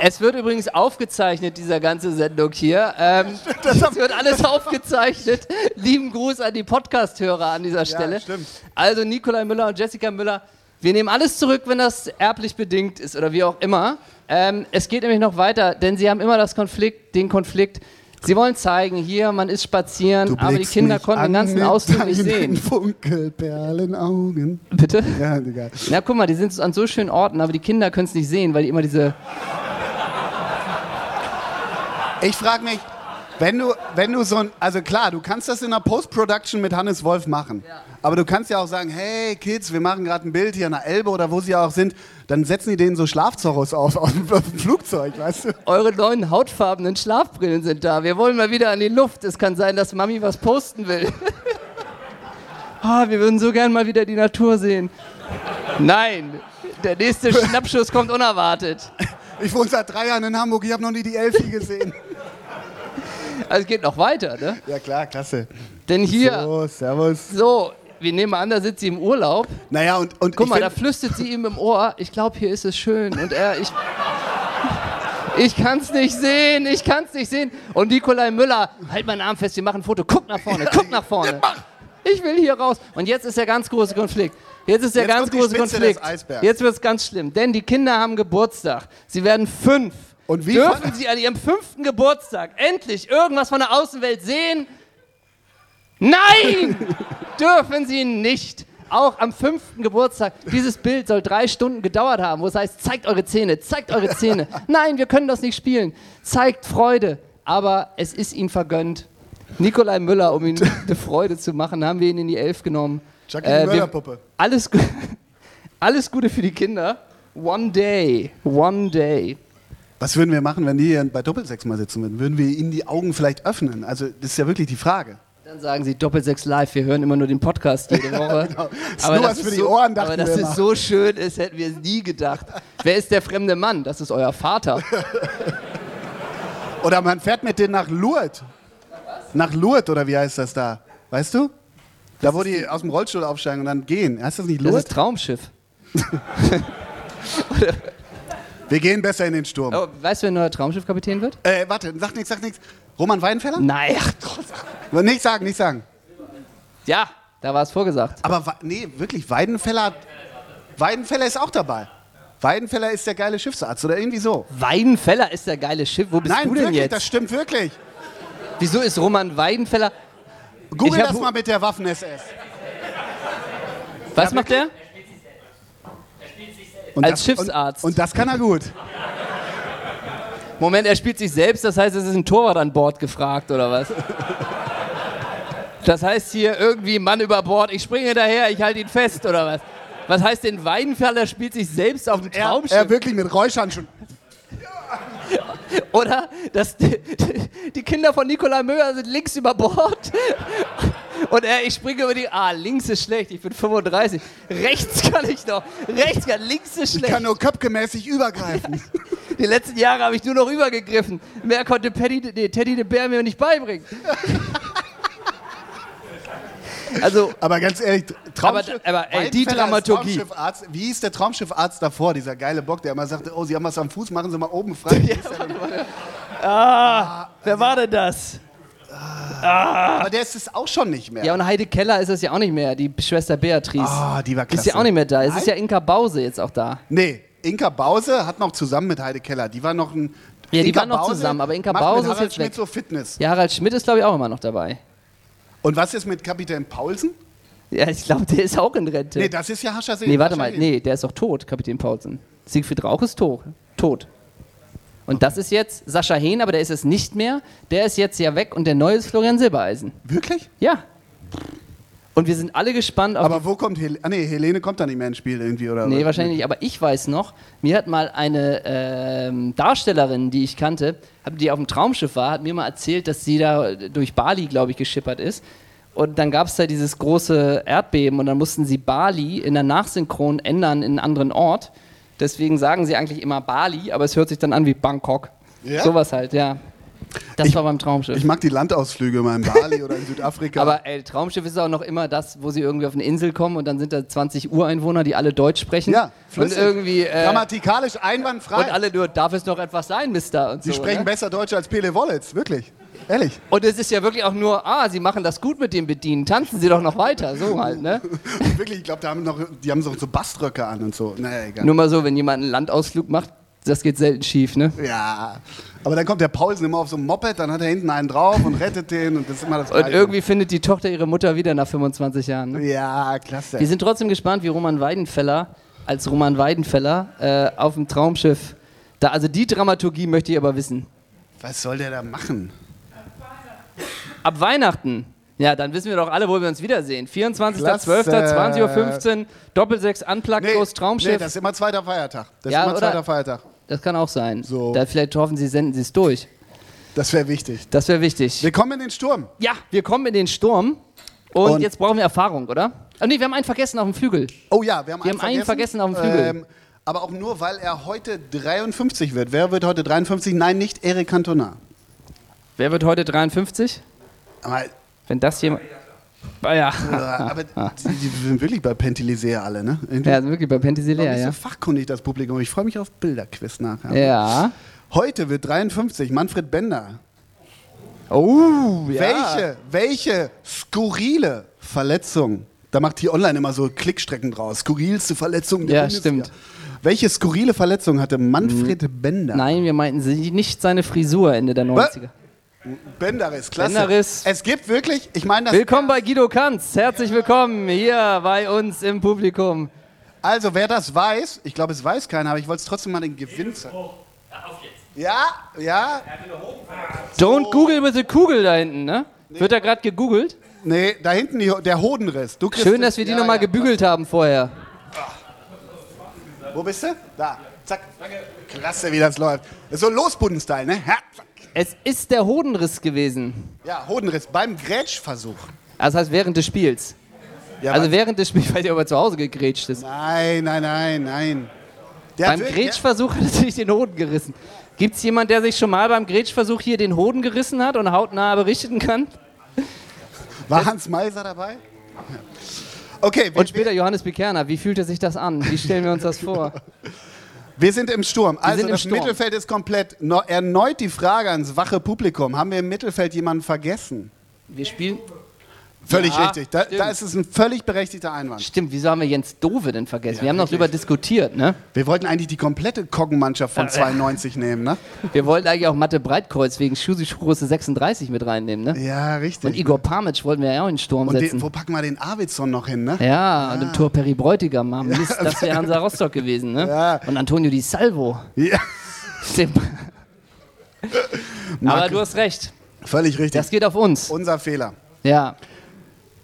Es wird übrigens aufgezeichnet, dieser ganze Sendung hier. Ähm, es wird alles aufgezeichnet. Lieben Gruß an die Podcast-Hörer an dieser Stelle. stimmt. Also Nikolai Müller und Jessica Müller, wir nehmen alles zurück, wenn das erblich bedingt ist oder wie auch immer. Ähm, es geht nämlich noch weiter, denn sie haben immer das Konflikt, den Konflikt. Sie wollen zeigen, hier, man ist spazieren, aber die Kinder konnten den an ganzen Ausflug nicht sehen. Funkelperlenaugen. Bitte? Ja, egal. Na, guck mal, die sind an so schönen Orten, aber die Kinder können es nicht sehen, weil die immer diese. Ich frage mich, wenn du, wenn du so ein, also klar, du kannst das in der Post-Production mit Hannes Wolf machen. Aber du kannst ja auch sagen, hey Kids, wir machen gerade ein Bild hier an der Elbe oder wo sie auch sind. Dann setzen die denen so Schlafzorros auf, auf, dem- Flugzeug, weißt du? Eure neuen hautfarbenen Schlafbrillen sind da. Wir wollen mal wieder an die Luft. Es kann sein, dass Mami was posten will. ah, wir würden so gern mal wieder die Natur sehen. Nein, der nächste Schnappschuss kommt unerwartet. Ich wohne seit drei Jahren in Hamburg, ich habe noch nie die Elfi gesehen. Also es geht noch weiter, ne? ja klar, klasse. Denn hier, So, servus. so, wir nehmen mal an, da sitzt sie im Urlaub. Naja, und, und Guck mal, da flüstert sie ihm im Ohr, ich glaube, hier ist es schön. Und er, ich. Ich kann's nicht sehen, ich kann's nicht sehen. Und Nikolai Müller, halt meinen Arm fest, wir machen ein Foto. Guck nach vorne, guck nach vorne. Ich will hier raus. Und jetzt ist der ganz große Konflikt. Jetzt ist der Jetzt ganz große Konflikt. Jetzt wird's ganz schlimm, denn die Kinder haben Geburtstag. Sie werden fünf. Und wie Dürfen sie an ihrem fünften Geburtstag endlich irgendwas von der Außenwelt sehen? Nein! Dürfen sie nicht. Auch am fünften Geburtstag. Dieses Bild soll drei Stunden gedauert haben, wo es heißt, zeigt eure Zähne, zeigt eure Zähne. Nein, wir können das nicht spielen. Zeigt Freude. Aber es ist ihm vergönnt. Nikolai Müller, um ihm eine Freude zu machen, haben wir ihn in die Elf genommen. Jackie Äh, Mörderpuppe. Alles, gu- alles Gute für die Kinder. One day. One day. Was würden wir machen, wenn die hier bei Doppelsechs mal sitzen würden? Würden wir ihnen die Augen vielleicht öffnen? Also, das ist ja wirklich die Frage. Dann sagen sie Doppelsechs live, wir hören immer nur den Podcast jede Woche. Ist nur was für die so, Ohren, dachten aber dass es so schön ist, hätten wir es nie gedacht. Wer ist der fremde Mann? Das ist euer Vater. Oder man fährt mit denen nach Lourdes. Nach Lourdes, oder wie heißt das da? Weißt du? Da, wo die aus dem Rollstuhl aufsteigen und dann gehen. Heißt das nicht Das Lourdes? ist Traumschiff. Wir gehen besser in den Sturm. Oh, weißt du, wer neuer Traumschiffkapitän wird? Äh, warte, sag nichts, sag nichts. Roman Weidenfeller? Nein. Nicht sagen, nicht sagen. Ja, da war es vorgesagt. Aber nee, wirklich, Weidenfeller, Weidenfeller ist auch dabei. Weidenfeller ist der geile Schiffsarzt oder irgendwie so. Weidenfeller ist der geile Schiff. Wo bist Nein, du denn wirklich, jetzt? das stimmt wirklich. Wieso ist Roman Weidenfeller? Google das mal mit der Waffen-SS. Was macht der? Und Als das, Schiffsarzt. Und, und das kann er gut. Moment, er spielt sich selbst, das heißt, es ist ein Torwart an Bord gefragt, oder was? Das heißt hier irgendwie Mann über Bord, ich springe daher, ich halte ihn fest, oder was? Was heißt denn Weidenfeller spielt sich selbst auf dem Er, Traumschiff? er wirklich mit Räuschhandschuhen. oder dass die, die Kinder von Nikolai Möhr sind links über Bord und er, ich springe über die, ah, links ist schlecht, ich bin 35, rechts kann ich noch, rechts kann, links ist Ich schlecht. kann nur köpfgemäßig übergreifen. Die letzten Jahre habe ich nur noch übergegriffen. Mehr konnte Paddy, nee, Teddy de Bär mir nicht beibringen. Also, Aber ganz ehrlich, Traumschiff, Aber- aber, ey, die Dramaturgie. Traumschiffarzt, wie hieß der Traumschiffarzt davor, dieser geile Bock, der immer sagte, oh, Sie haben was am Fuß, machen Sie mal oben frei. wer war denn das? Aber der ist es auch schon nicht mehr. Ja, und Heide Keller ist es ja auch nicht mehr, die Schwester Beatrice. Ah, die war Ist klasse. ja auch nicht mehr da. Es ist ja? Inka Bause jetzt auch da. Nee, Inka Bause hat noch zusammen mit Heide Keller. Die war noch ein. Ja, die Inka waren noch zusammen, aber Inka Bause ist Harald jetzt Schmidt weg. so Fitness. Ja, Harald Schmidt ist, glaube ich, auch immer noch dabei. Und was ist mit Kapitän Paulsen? Ja, ich glaube, der ist auch in Rente. Nee, das ist ja Hascher Nee, warte mal, nee, der ist doch tot, Kapitän Paulsen. Siegfried Rauch ist tot. tot. Und das ist jetzt Sascha Hehn, aber der ist es nicht mehr. Der ist jetzt ja weg und der neue ist Florian Silbereisen. Wirklich? Ja. Und wir sind alle gespannt auf. Aber wo kommt Helene? Ah, nee, Helene kommt da nicht mehr ins Spiel irgendwie, oder? nee, wahrscheinlich nicht. Aber ich weiß noch, mir hat mal eine ähm, Darstellerin, die ich kannte, die auf dem Traumschiff war, hat mir mal erzählt, dass sie da durch Bali, glaube ich, geschippert ist. Und dann gab es da dieses große Erdbeben und dann mussten sie Bali in der Nachsynchron ändern in einen anderen Ort. Deswegen sagen sie eigentlich immer Bali, aber es hört sich dann an wie Bangkok. Ja? Sowas halt, ja. Das Ich- war beim Traumschiff. Ich mag die Landausflüge mal in Bali oder in Südafrika. aber ey, Traumschiff ist auch noch immer das, wo sie irgendwie auf eine Insel kommen und dann sind da 20 Ureinwohner, die alle Deutsch sprechen. ja, und flüssig. irgendwie. Äh, Grammatikalisch einwandfrei. und alle nur, darf es noch etwas sein, Mister? Und Sie so, sprechen ne? besser Deutsch als Pele Wollitz, wirklich. Ehrlich. Und es ist ja wirklich auch nur, ah, Sie machen das gut mit dem Bedienen, tanzen Sie doch noch weiter, so halt, ne? wirklich, ich glaube, da haben noch, die haben so, so Baströcke an und so. Naja, egal. Nur mal so, wenn jemand einen Landausflug macht, das geht selten schief, ne? Ja. Aber dann kommt der Paulsen immer auf so einem Moped, dann hat er hinten einen drauf und rettet den und das ist immer das Und Gleiche. irgendwie findet die Tochter ihre Mutter wieder nach 25 Jahren. Ne? Ja, klasse. Wir sind trotzdem gespannt, wie Roman Weidenfeller als Roman Weidenfeller äh, auf dem Traumschiff. Da, also die Dramaturgie möchte ich aber wissen. Was soll der da machen? Ab Weihnachten. Ja, dann wissen wir doch alle, wo wir uns wiedersehen. 24.12., Klasse. 20.15 Uhr, Doppelsechs Unplugged Ghost Traumschiff. nee, das ist immer zweiter Feiertag. Das Ja, ist immer zweiter Feiertag. Das kann auch sein. So. Da vielleicht hoffen Sie, senden Sie es durch. Das wäre wichtig. Das wäre wichtig. Wir kommen in den Sturm. ja, wir kommen in den Sturm und, Und- jetzt brauchen wir Erfahrung, oder? Ah, nee, wir haben einen vergessen auf dem Flügel. Oh ja, wir haben, Wir haben einen vergessen auf dem Flügel. aber auch nur, weil er heute 53 wird. Wer wird heute 53? Nein, nicht Eric Cantona. Wer wird heute 53? Aber, Wenn das jemand. Ah, ja. aber die, die sind wirklich bei Pentilesea alle, ne? Irgendwie Ja, sind wirklich bei nicht ja. so fachkundig, das Publikum. Ich freue mich auf Bilderquiz nachher. Ja. Heute wird 53 Manfred Bender. Oh, ja. Welche, welche skurrile Verletzung, da macht hier online immer so Klickstrecken draus, skurrilste Verletzung der Ja, Bundesliga. stimmt. Welche skurrile Verletzung hatte Manfred Bender? Nein, wir meinten sie nicht seine Frisur Ende der 90er. Benderis, klasse. Benderis. Es gibt wirklich, ich meine das. Willkommen bei Guido Kanz. Herzlich willkommen hier bei uns im Publikum. Also, wer das weiß, ich glaube, es weiß keiner, aber ich wollte es trotzdem mal den Gewinn zeigen. Ja, ja, Don't Google with the Kugel da hinten, ne? Wird da gerade gegoogelt? nee, da hinten die, der Hodenriss. Schön, dass wir die ja, nochmal ja. gebügelt haben vorher. Wo bist du? Da, zack. Klasse, wie das läuft. Das ist so Losbunden-Style, ne? Es ist der Hodenriss gewesen. ja, Hodenriss beim Grätschversuch. Also das heißt während des Spiels. Ja, Also während des Spiels, weil der aber zu Hause gegrätscht ist. Nein, nein, nein, nein. Der Beim Grätschversuch hat er sich den Hoden gerissen. Gibt es jemanden, der sich schon mal beim Grätschversuch hier den Hoden gerissen hat und hautnah berichten kann? War Hans Meiser dabei? Okay, Und später Johannes Bekerner. Wie fühlte sich das an? Wie stellen wir uns das vor? wir sind im Sturm. Also im das Sturm. Mittelfeld ist komplett. No, erneut die Frage ans wache Publikum. Haben wir im Mittelfeld jemanden vergessen? Wir spielen. Völlig Ja, richtig. Da, stimmt. da ist es ein völlig berechtigter Einwand. Stimmt, wieso haben wir Jens Dove denn vergessen? Ja, wir haben noch drüber diskutiert, ne? Wir wollten eigentlich die komplette Koggenmannschaft von 92 nehmen, ne? Wir wollten eigentlich auch Mathe Breitkreuz wegen Schusi-Schuhgröße 36 mit reinnehmen, ne? Ja, richtig. Und Igor Pamitsch wollten wir ja auch in den Sturm Und setzen. den, wo packen wir den Arvidsson noch hin, ne? ja, und im Tor Perry Bräutigam. Mann. Mist, das wäre Hansa Rostock gewesen, ne? Ja. Und Antonio Di Salvo. Ja. Dem- Aber du hast recht. Völlig richtig. Das geht auf uns. Unser Fehler. Ja.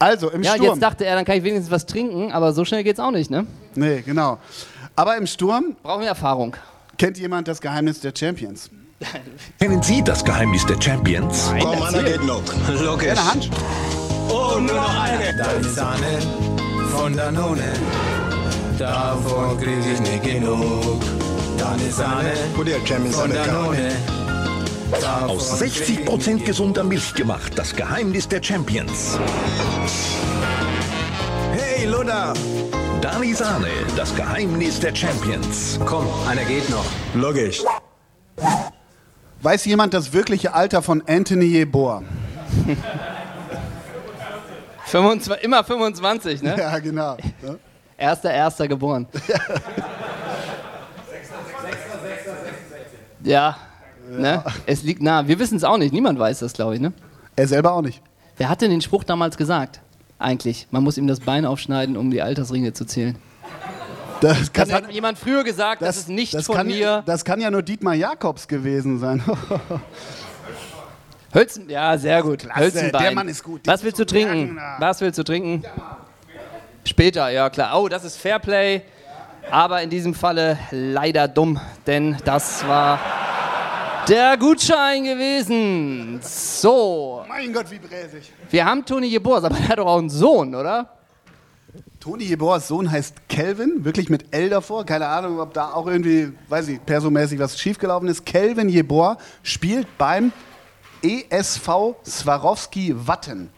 Also, im Ja, Sturm. jetzt dachte er, dann kann ich wenigstens was trinken, aber so schnell geht's auch nicht, ne? nee, genau. Aber im Sturm Brauchen wir Erfahrung. kennt jemand das Geheimnis der Champions? Kennen Sie das Geheimnis der Champions? Komm, einer geht noch. Logisch. Eine Hand. Und nur noch eine. Da ist Sahne von Danone, davon krieg ich nicht genug. Da ist Sahne von. Danone. Aus krieg ich 60% gesunder Milch gemacht. Das Geheimnis der Champions. Hey Luda, Dani Sahne, das Geheimnis der Champions. komm, einer geht noch. Logisch. Weiß jemand das wirkliche Alter von Anthony Jeboer? 25, immer 25, ne? Ja, genau. Ja. Erster, erster geboren. ja, ne? Es liegt nah. Wir wissen es auch nicht. Niemand weiß das, glaube ich, ne? Er selber auch nicht. Wer hat denn den Spruch damals gesagt? Eigentlich. Man muss ihm das Bein aufschneiden, um die Altersringe zu zählen. Das kann, Das hat jemand früher gesagt, das, ist nicht das von kann, mir. Das kann ja nur Dietmar Jakobs gewesen sein. Hölzen, ja, sehr gut. Hölzenbein. der Mann ist gut. Was willst du trinken? Was willst du trinken? Später, ja klar. Oh, das ist Fairplay, aber in diesem Falle leider dumm, denn das war der Gutschein gewesen. So, mein Gott, wie bräsig. wir haben Toni Jeboas, aber der hat doch auch einen Sohn, oder? Toni Jeboas Sohn heißt Kelvin, wirklich mit L davor. Keine Ahnung, ob da auch irgendwie, weiß ich, persomäßig was schiefgelaufen ist. Kelvin Jeboa spielt beim ESV Swarovski Watten.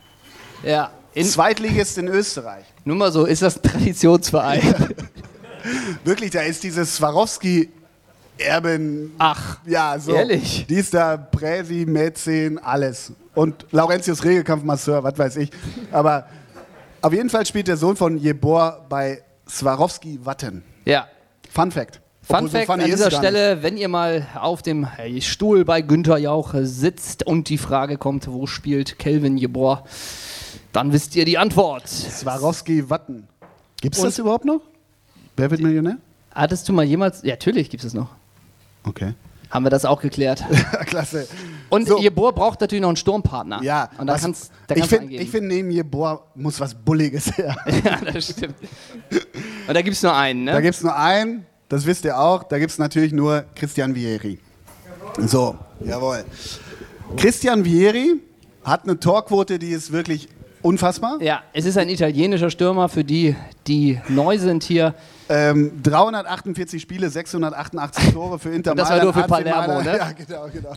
Ja. In, Zweitligist in Österreich. nur mal so, ist das ein Traditionsverein? Wirklich, da ist dieses Swarovski Erben. Ach, Ja, so. Ehrlich? Die ist da Präsi, Mäzen, alles. Und Laurentius Regelkampfmasseur, was weiß ich. Aber auf jeden Fall spielt der Sohn von Jebor bei Swarovski Watten. ja. Fun Fact. Fun so Fact funny an dieser. Stelle, wenn ihr mal auf dem äh, Stuhl bei Günther Jauch äh, sitzt und die Frage kommt, wo spielt Kelvin Jeboa, dann wisst ihr die Antwort. Swarovski Watten. Gibt es das überhaupt noch? Wer wird Millionär? Hattest du mal jemals, ja natürlich gibt es noch, Okay. haben wir das auch geklärt. Klasse. Und So. Jeboa braucht natürlich noch einen Sturmpartner. Ja, Und da was- kannst, da ich kannst du finde, find, neben Jebor muss was Bulliges her. ja, das stimmt. Und da gibt es nur einen, Da ne? gibt es nur einen, das wisst ihr auch, da gibt es natürlich nur Christian Vieri. So, jawohl. Christian Vieri hat eine Torquote, die ist wirklich unfassbar. Ja, es ist ein italienischer Stürmer für die, die neu sind hier. Ähm, 348 Spiele, 688 Tore für Inter das war nur für Palermo, ne? Ja, genau, genau.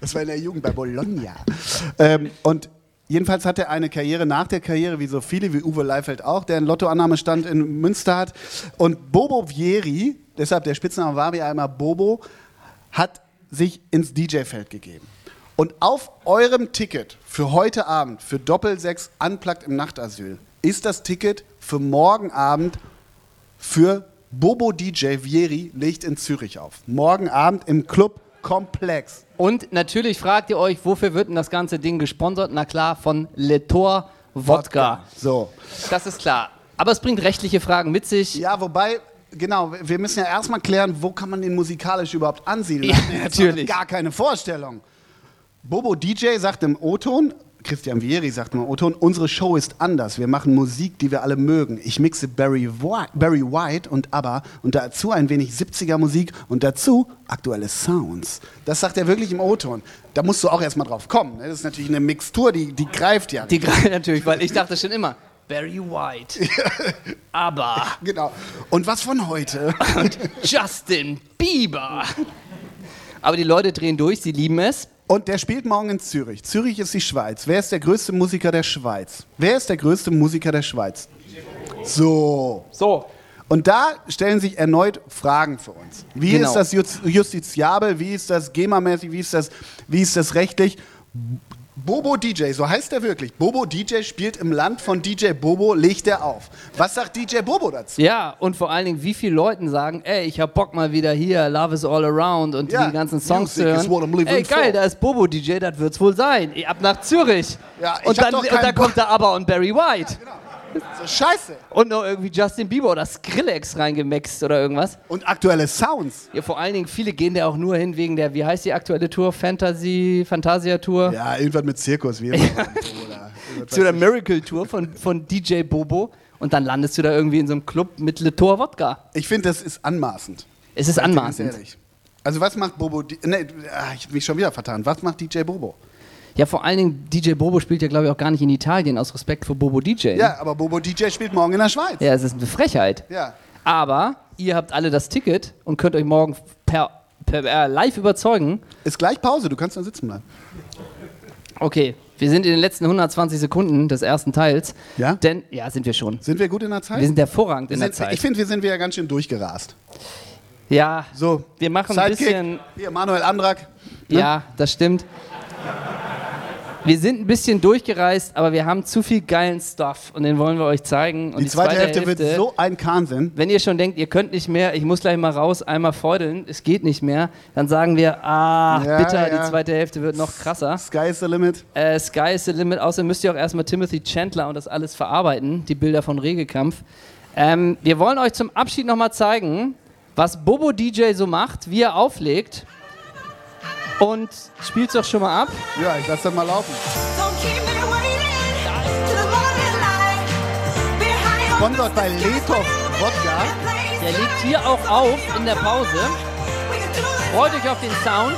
Das war in der Jugend bei Bologna. ähm, und jedenfalls hat er eine Karriere nach der Karriere, wie so viele, wie Uwe Leifeld auch, der einen Lottoannahmestand in Münster hat. Und Bobo Vieri, deshalb der Spitzname war wie einmal Bobo, hat sich ins DJ-Feld gegeben. Und auf eurem Ticket für heute Abend, für Doppel-6 Unplugged im Nachtasyl, ist das Ticket für morgen Abend für Bobo DJ Vieri legt in Zürich auf. Morgen Abend im Club Komplex. Und natürlich fragt ihr euch, wofür wird denn das ganze Ding gesponsert? Na klar, von Letor Wodka. So. Das ist klar. Aber es bringt rechtliche Fragen mit sich. Ja, wobei, genau, wir müssen ja erstmal klären, wo kann man den musikalisch überhaupt ansiedeln? Ja, natürlich. Gar keine Vorstellung. Bobo DJ sagt im O-Ton, Christian Vieri sagt im O-Ton, unsere Show ist anders. Wir machen Musik, die wir alle mögen. Ich mixe Barry, Barry White und ABBA und dazu ein wenig 70er Musik und dazu aktuelle Sounds. Das sagt er wirklich im O-Ton. Da musst du auch erstmal drauf kommen. ne? Das ist natürlich eine Mixtur, die, die greift ja. Die gerade natürlich, weil ich dachte schon immer, Barry White, aber genau. Und was von heute? und Justin Bieber. Aber die Leute drehen durch, sie lieben es. Und der spielt morgen in Zürich. Zürich ist die Schweiz. Wer ist der größte Musiker der Schweiz? Wer ist der größte Musiker der Schweiz? So. So. Und da stellen sich erneut Fragen für uns. Wie Genau. ist das jus- justiziabel? Wie ist das GEMA-mäßig? Wie ist das, wie ist das rechtlich? Bobo DJ, so heißt er wirklich. Bobo DJ spielt im Land von DJ Bobo, legt er auf. Was sagt DJ Bobo dazu? Ja, und vor allen Dingen, wie viele Leuten sagen, ey, ich hab Bock mal wieder hier, Love is all around und Ja, die ganzen Songs zu hören. Ey, geil, for. da ist Bobo DJ, das wird's wohl sein. Ab nach Zürich. Ja, und dann, und dann kommt da aber und Barry White. So scheiße. Und noch irgendwie Justin Bieber oder Skrillex reingemixt oder irgendwas. Und aktuelle Sounds. Ja, vor allen Dingen, viele gehen da auch nur hin wegen der, wie heißt die aktuelle Tour? Fantasy, Fantasia Tour? Ja, irgendwas mit Zirkus. Wie immer. Zu der weiß Miracle Tour von, von DJ Bobo. Und dann landest du da irgendwie in so einem Club mit Letor Wodka. ich finde, das ist anmaßend. Es ist anmaßend. Also was macht Bobo? di- Ne, ah, ich habe mich schon wieder vertan. Was macht DJ Bobo? Ja, vor allen Dingen, DJ Bobo spielt ja, glaube ich, auch gar nicht in Italien aus Respekt vor Bobo DJ. Ja, aber Bobo DJ spielt morgen in der Schweiz. Ja, es ist eine Frechheit. Ja. Aber ihr habt alle das Ticket und könnt euch morgen per, per äh, live überzeugen. Ist gleich Pause, du kannst da sitzen bleiben. Okay, wir sind in den letzten 120 Sekunden des ersten Teils. Ja? Denn, ja, sind wir schon. Sind wir gut in der Zeit? Wir sind hervorragend Wir in der sind, Zeit. Ich finde, wir sind wieder ganz schön durchgerast. ja, So, wir machen ein Sidekick. bisschen. Hier, Manuel Andrak. ne? Ja, das stimmt. Wir sind ein bisschen durchgereist, aber wir haben zu viel geilen Stuff und den wollen wir euch zeigen. Und Die zweite Hälfte wird so ein Kahnsinn. Wenn ihr schon denkt, ihr könnt nicht mehr, ich muss gleich mal raus, einmal feudeln, es geht nicht mehr, dann sagen wir, ah, Ja, bitter, ja. die zweite Hälfte wird noch krasser. Sky is the limit. Äh, Sky is the limit. Außerdem müsst ihr auch erstmal Timothy Chandler und das alles verarbeiten, die Bilder von Regelkampf. Ähm, wir wollen euch zum Abschied nochmal zeigen, was Bobo DJ so macht, wie er auflegt. Und spielt's doch schon mal ab. Ja, ich lass das mal laufen. Sponsort bei Letov Wodka. Der legt hier auch auf in der Pause. Freut euch auf den Sound.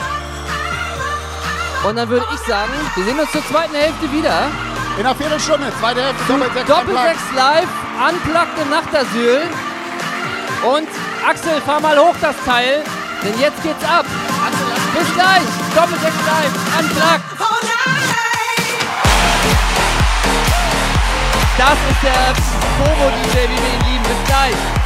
Und dann würde ich sagen, wir sehen uns zur zweiten Hälfte wieder. In einer Viertelstunde, zweite Hälfte, Doppelsechs. Doppelsechs live, unplugged im Nachtasyl. Und Axel, fahr mal hoch das Teil, denn jetzt geht's ab. Bis gleich, Doppelsechs live, unplugged. Das ist der Bobo DJ, wie wir ihn lieben. Bis gleich.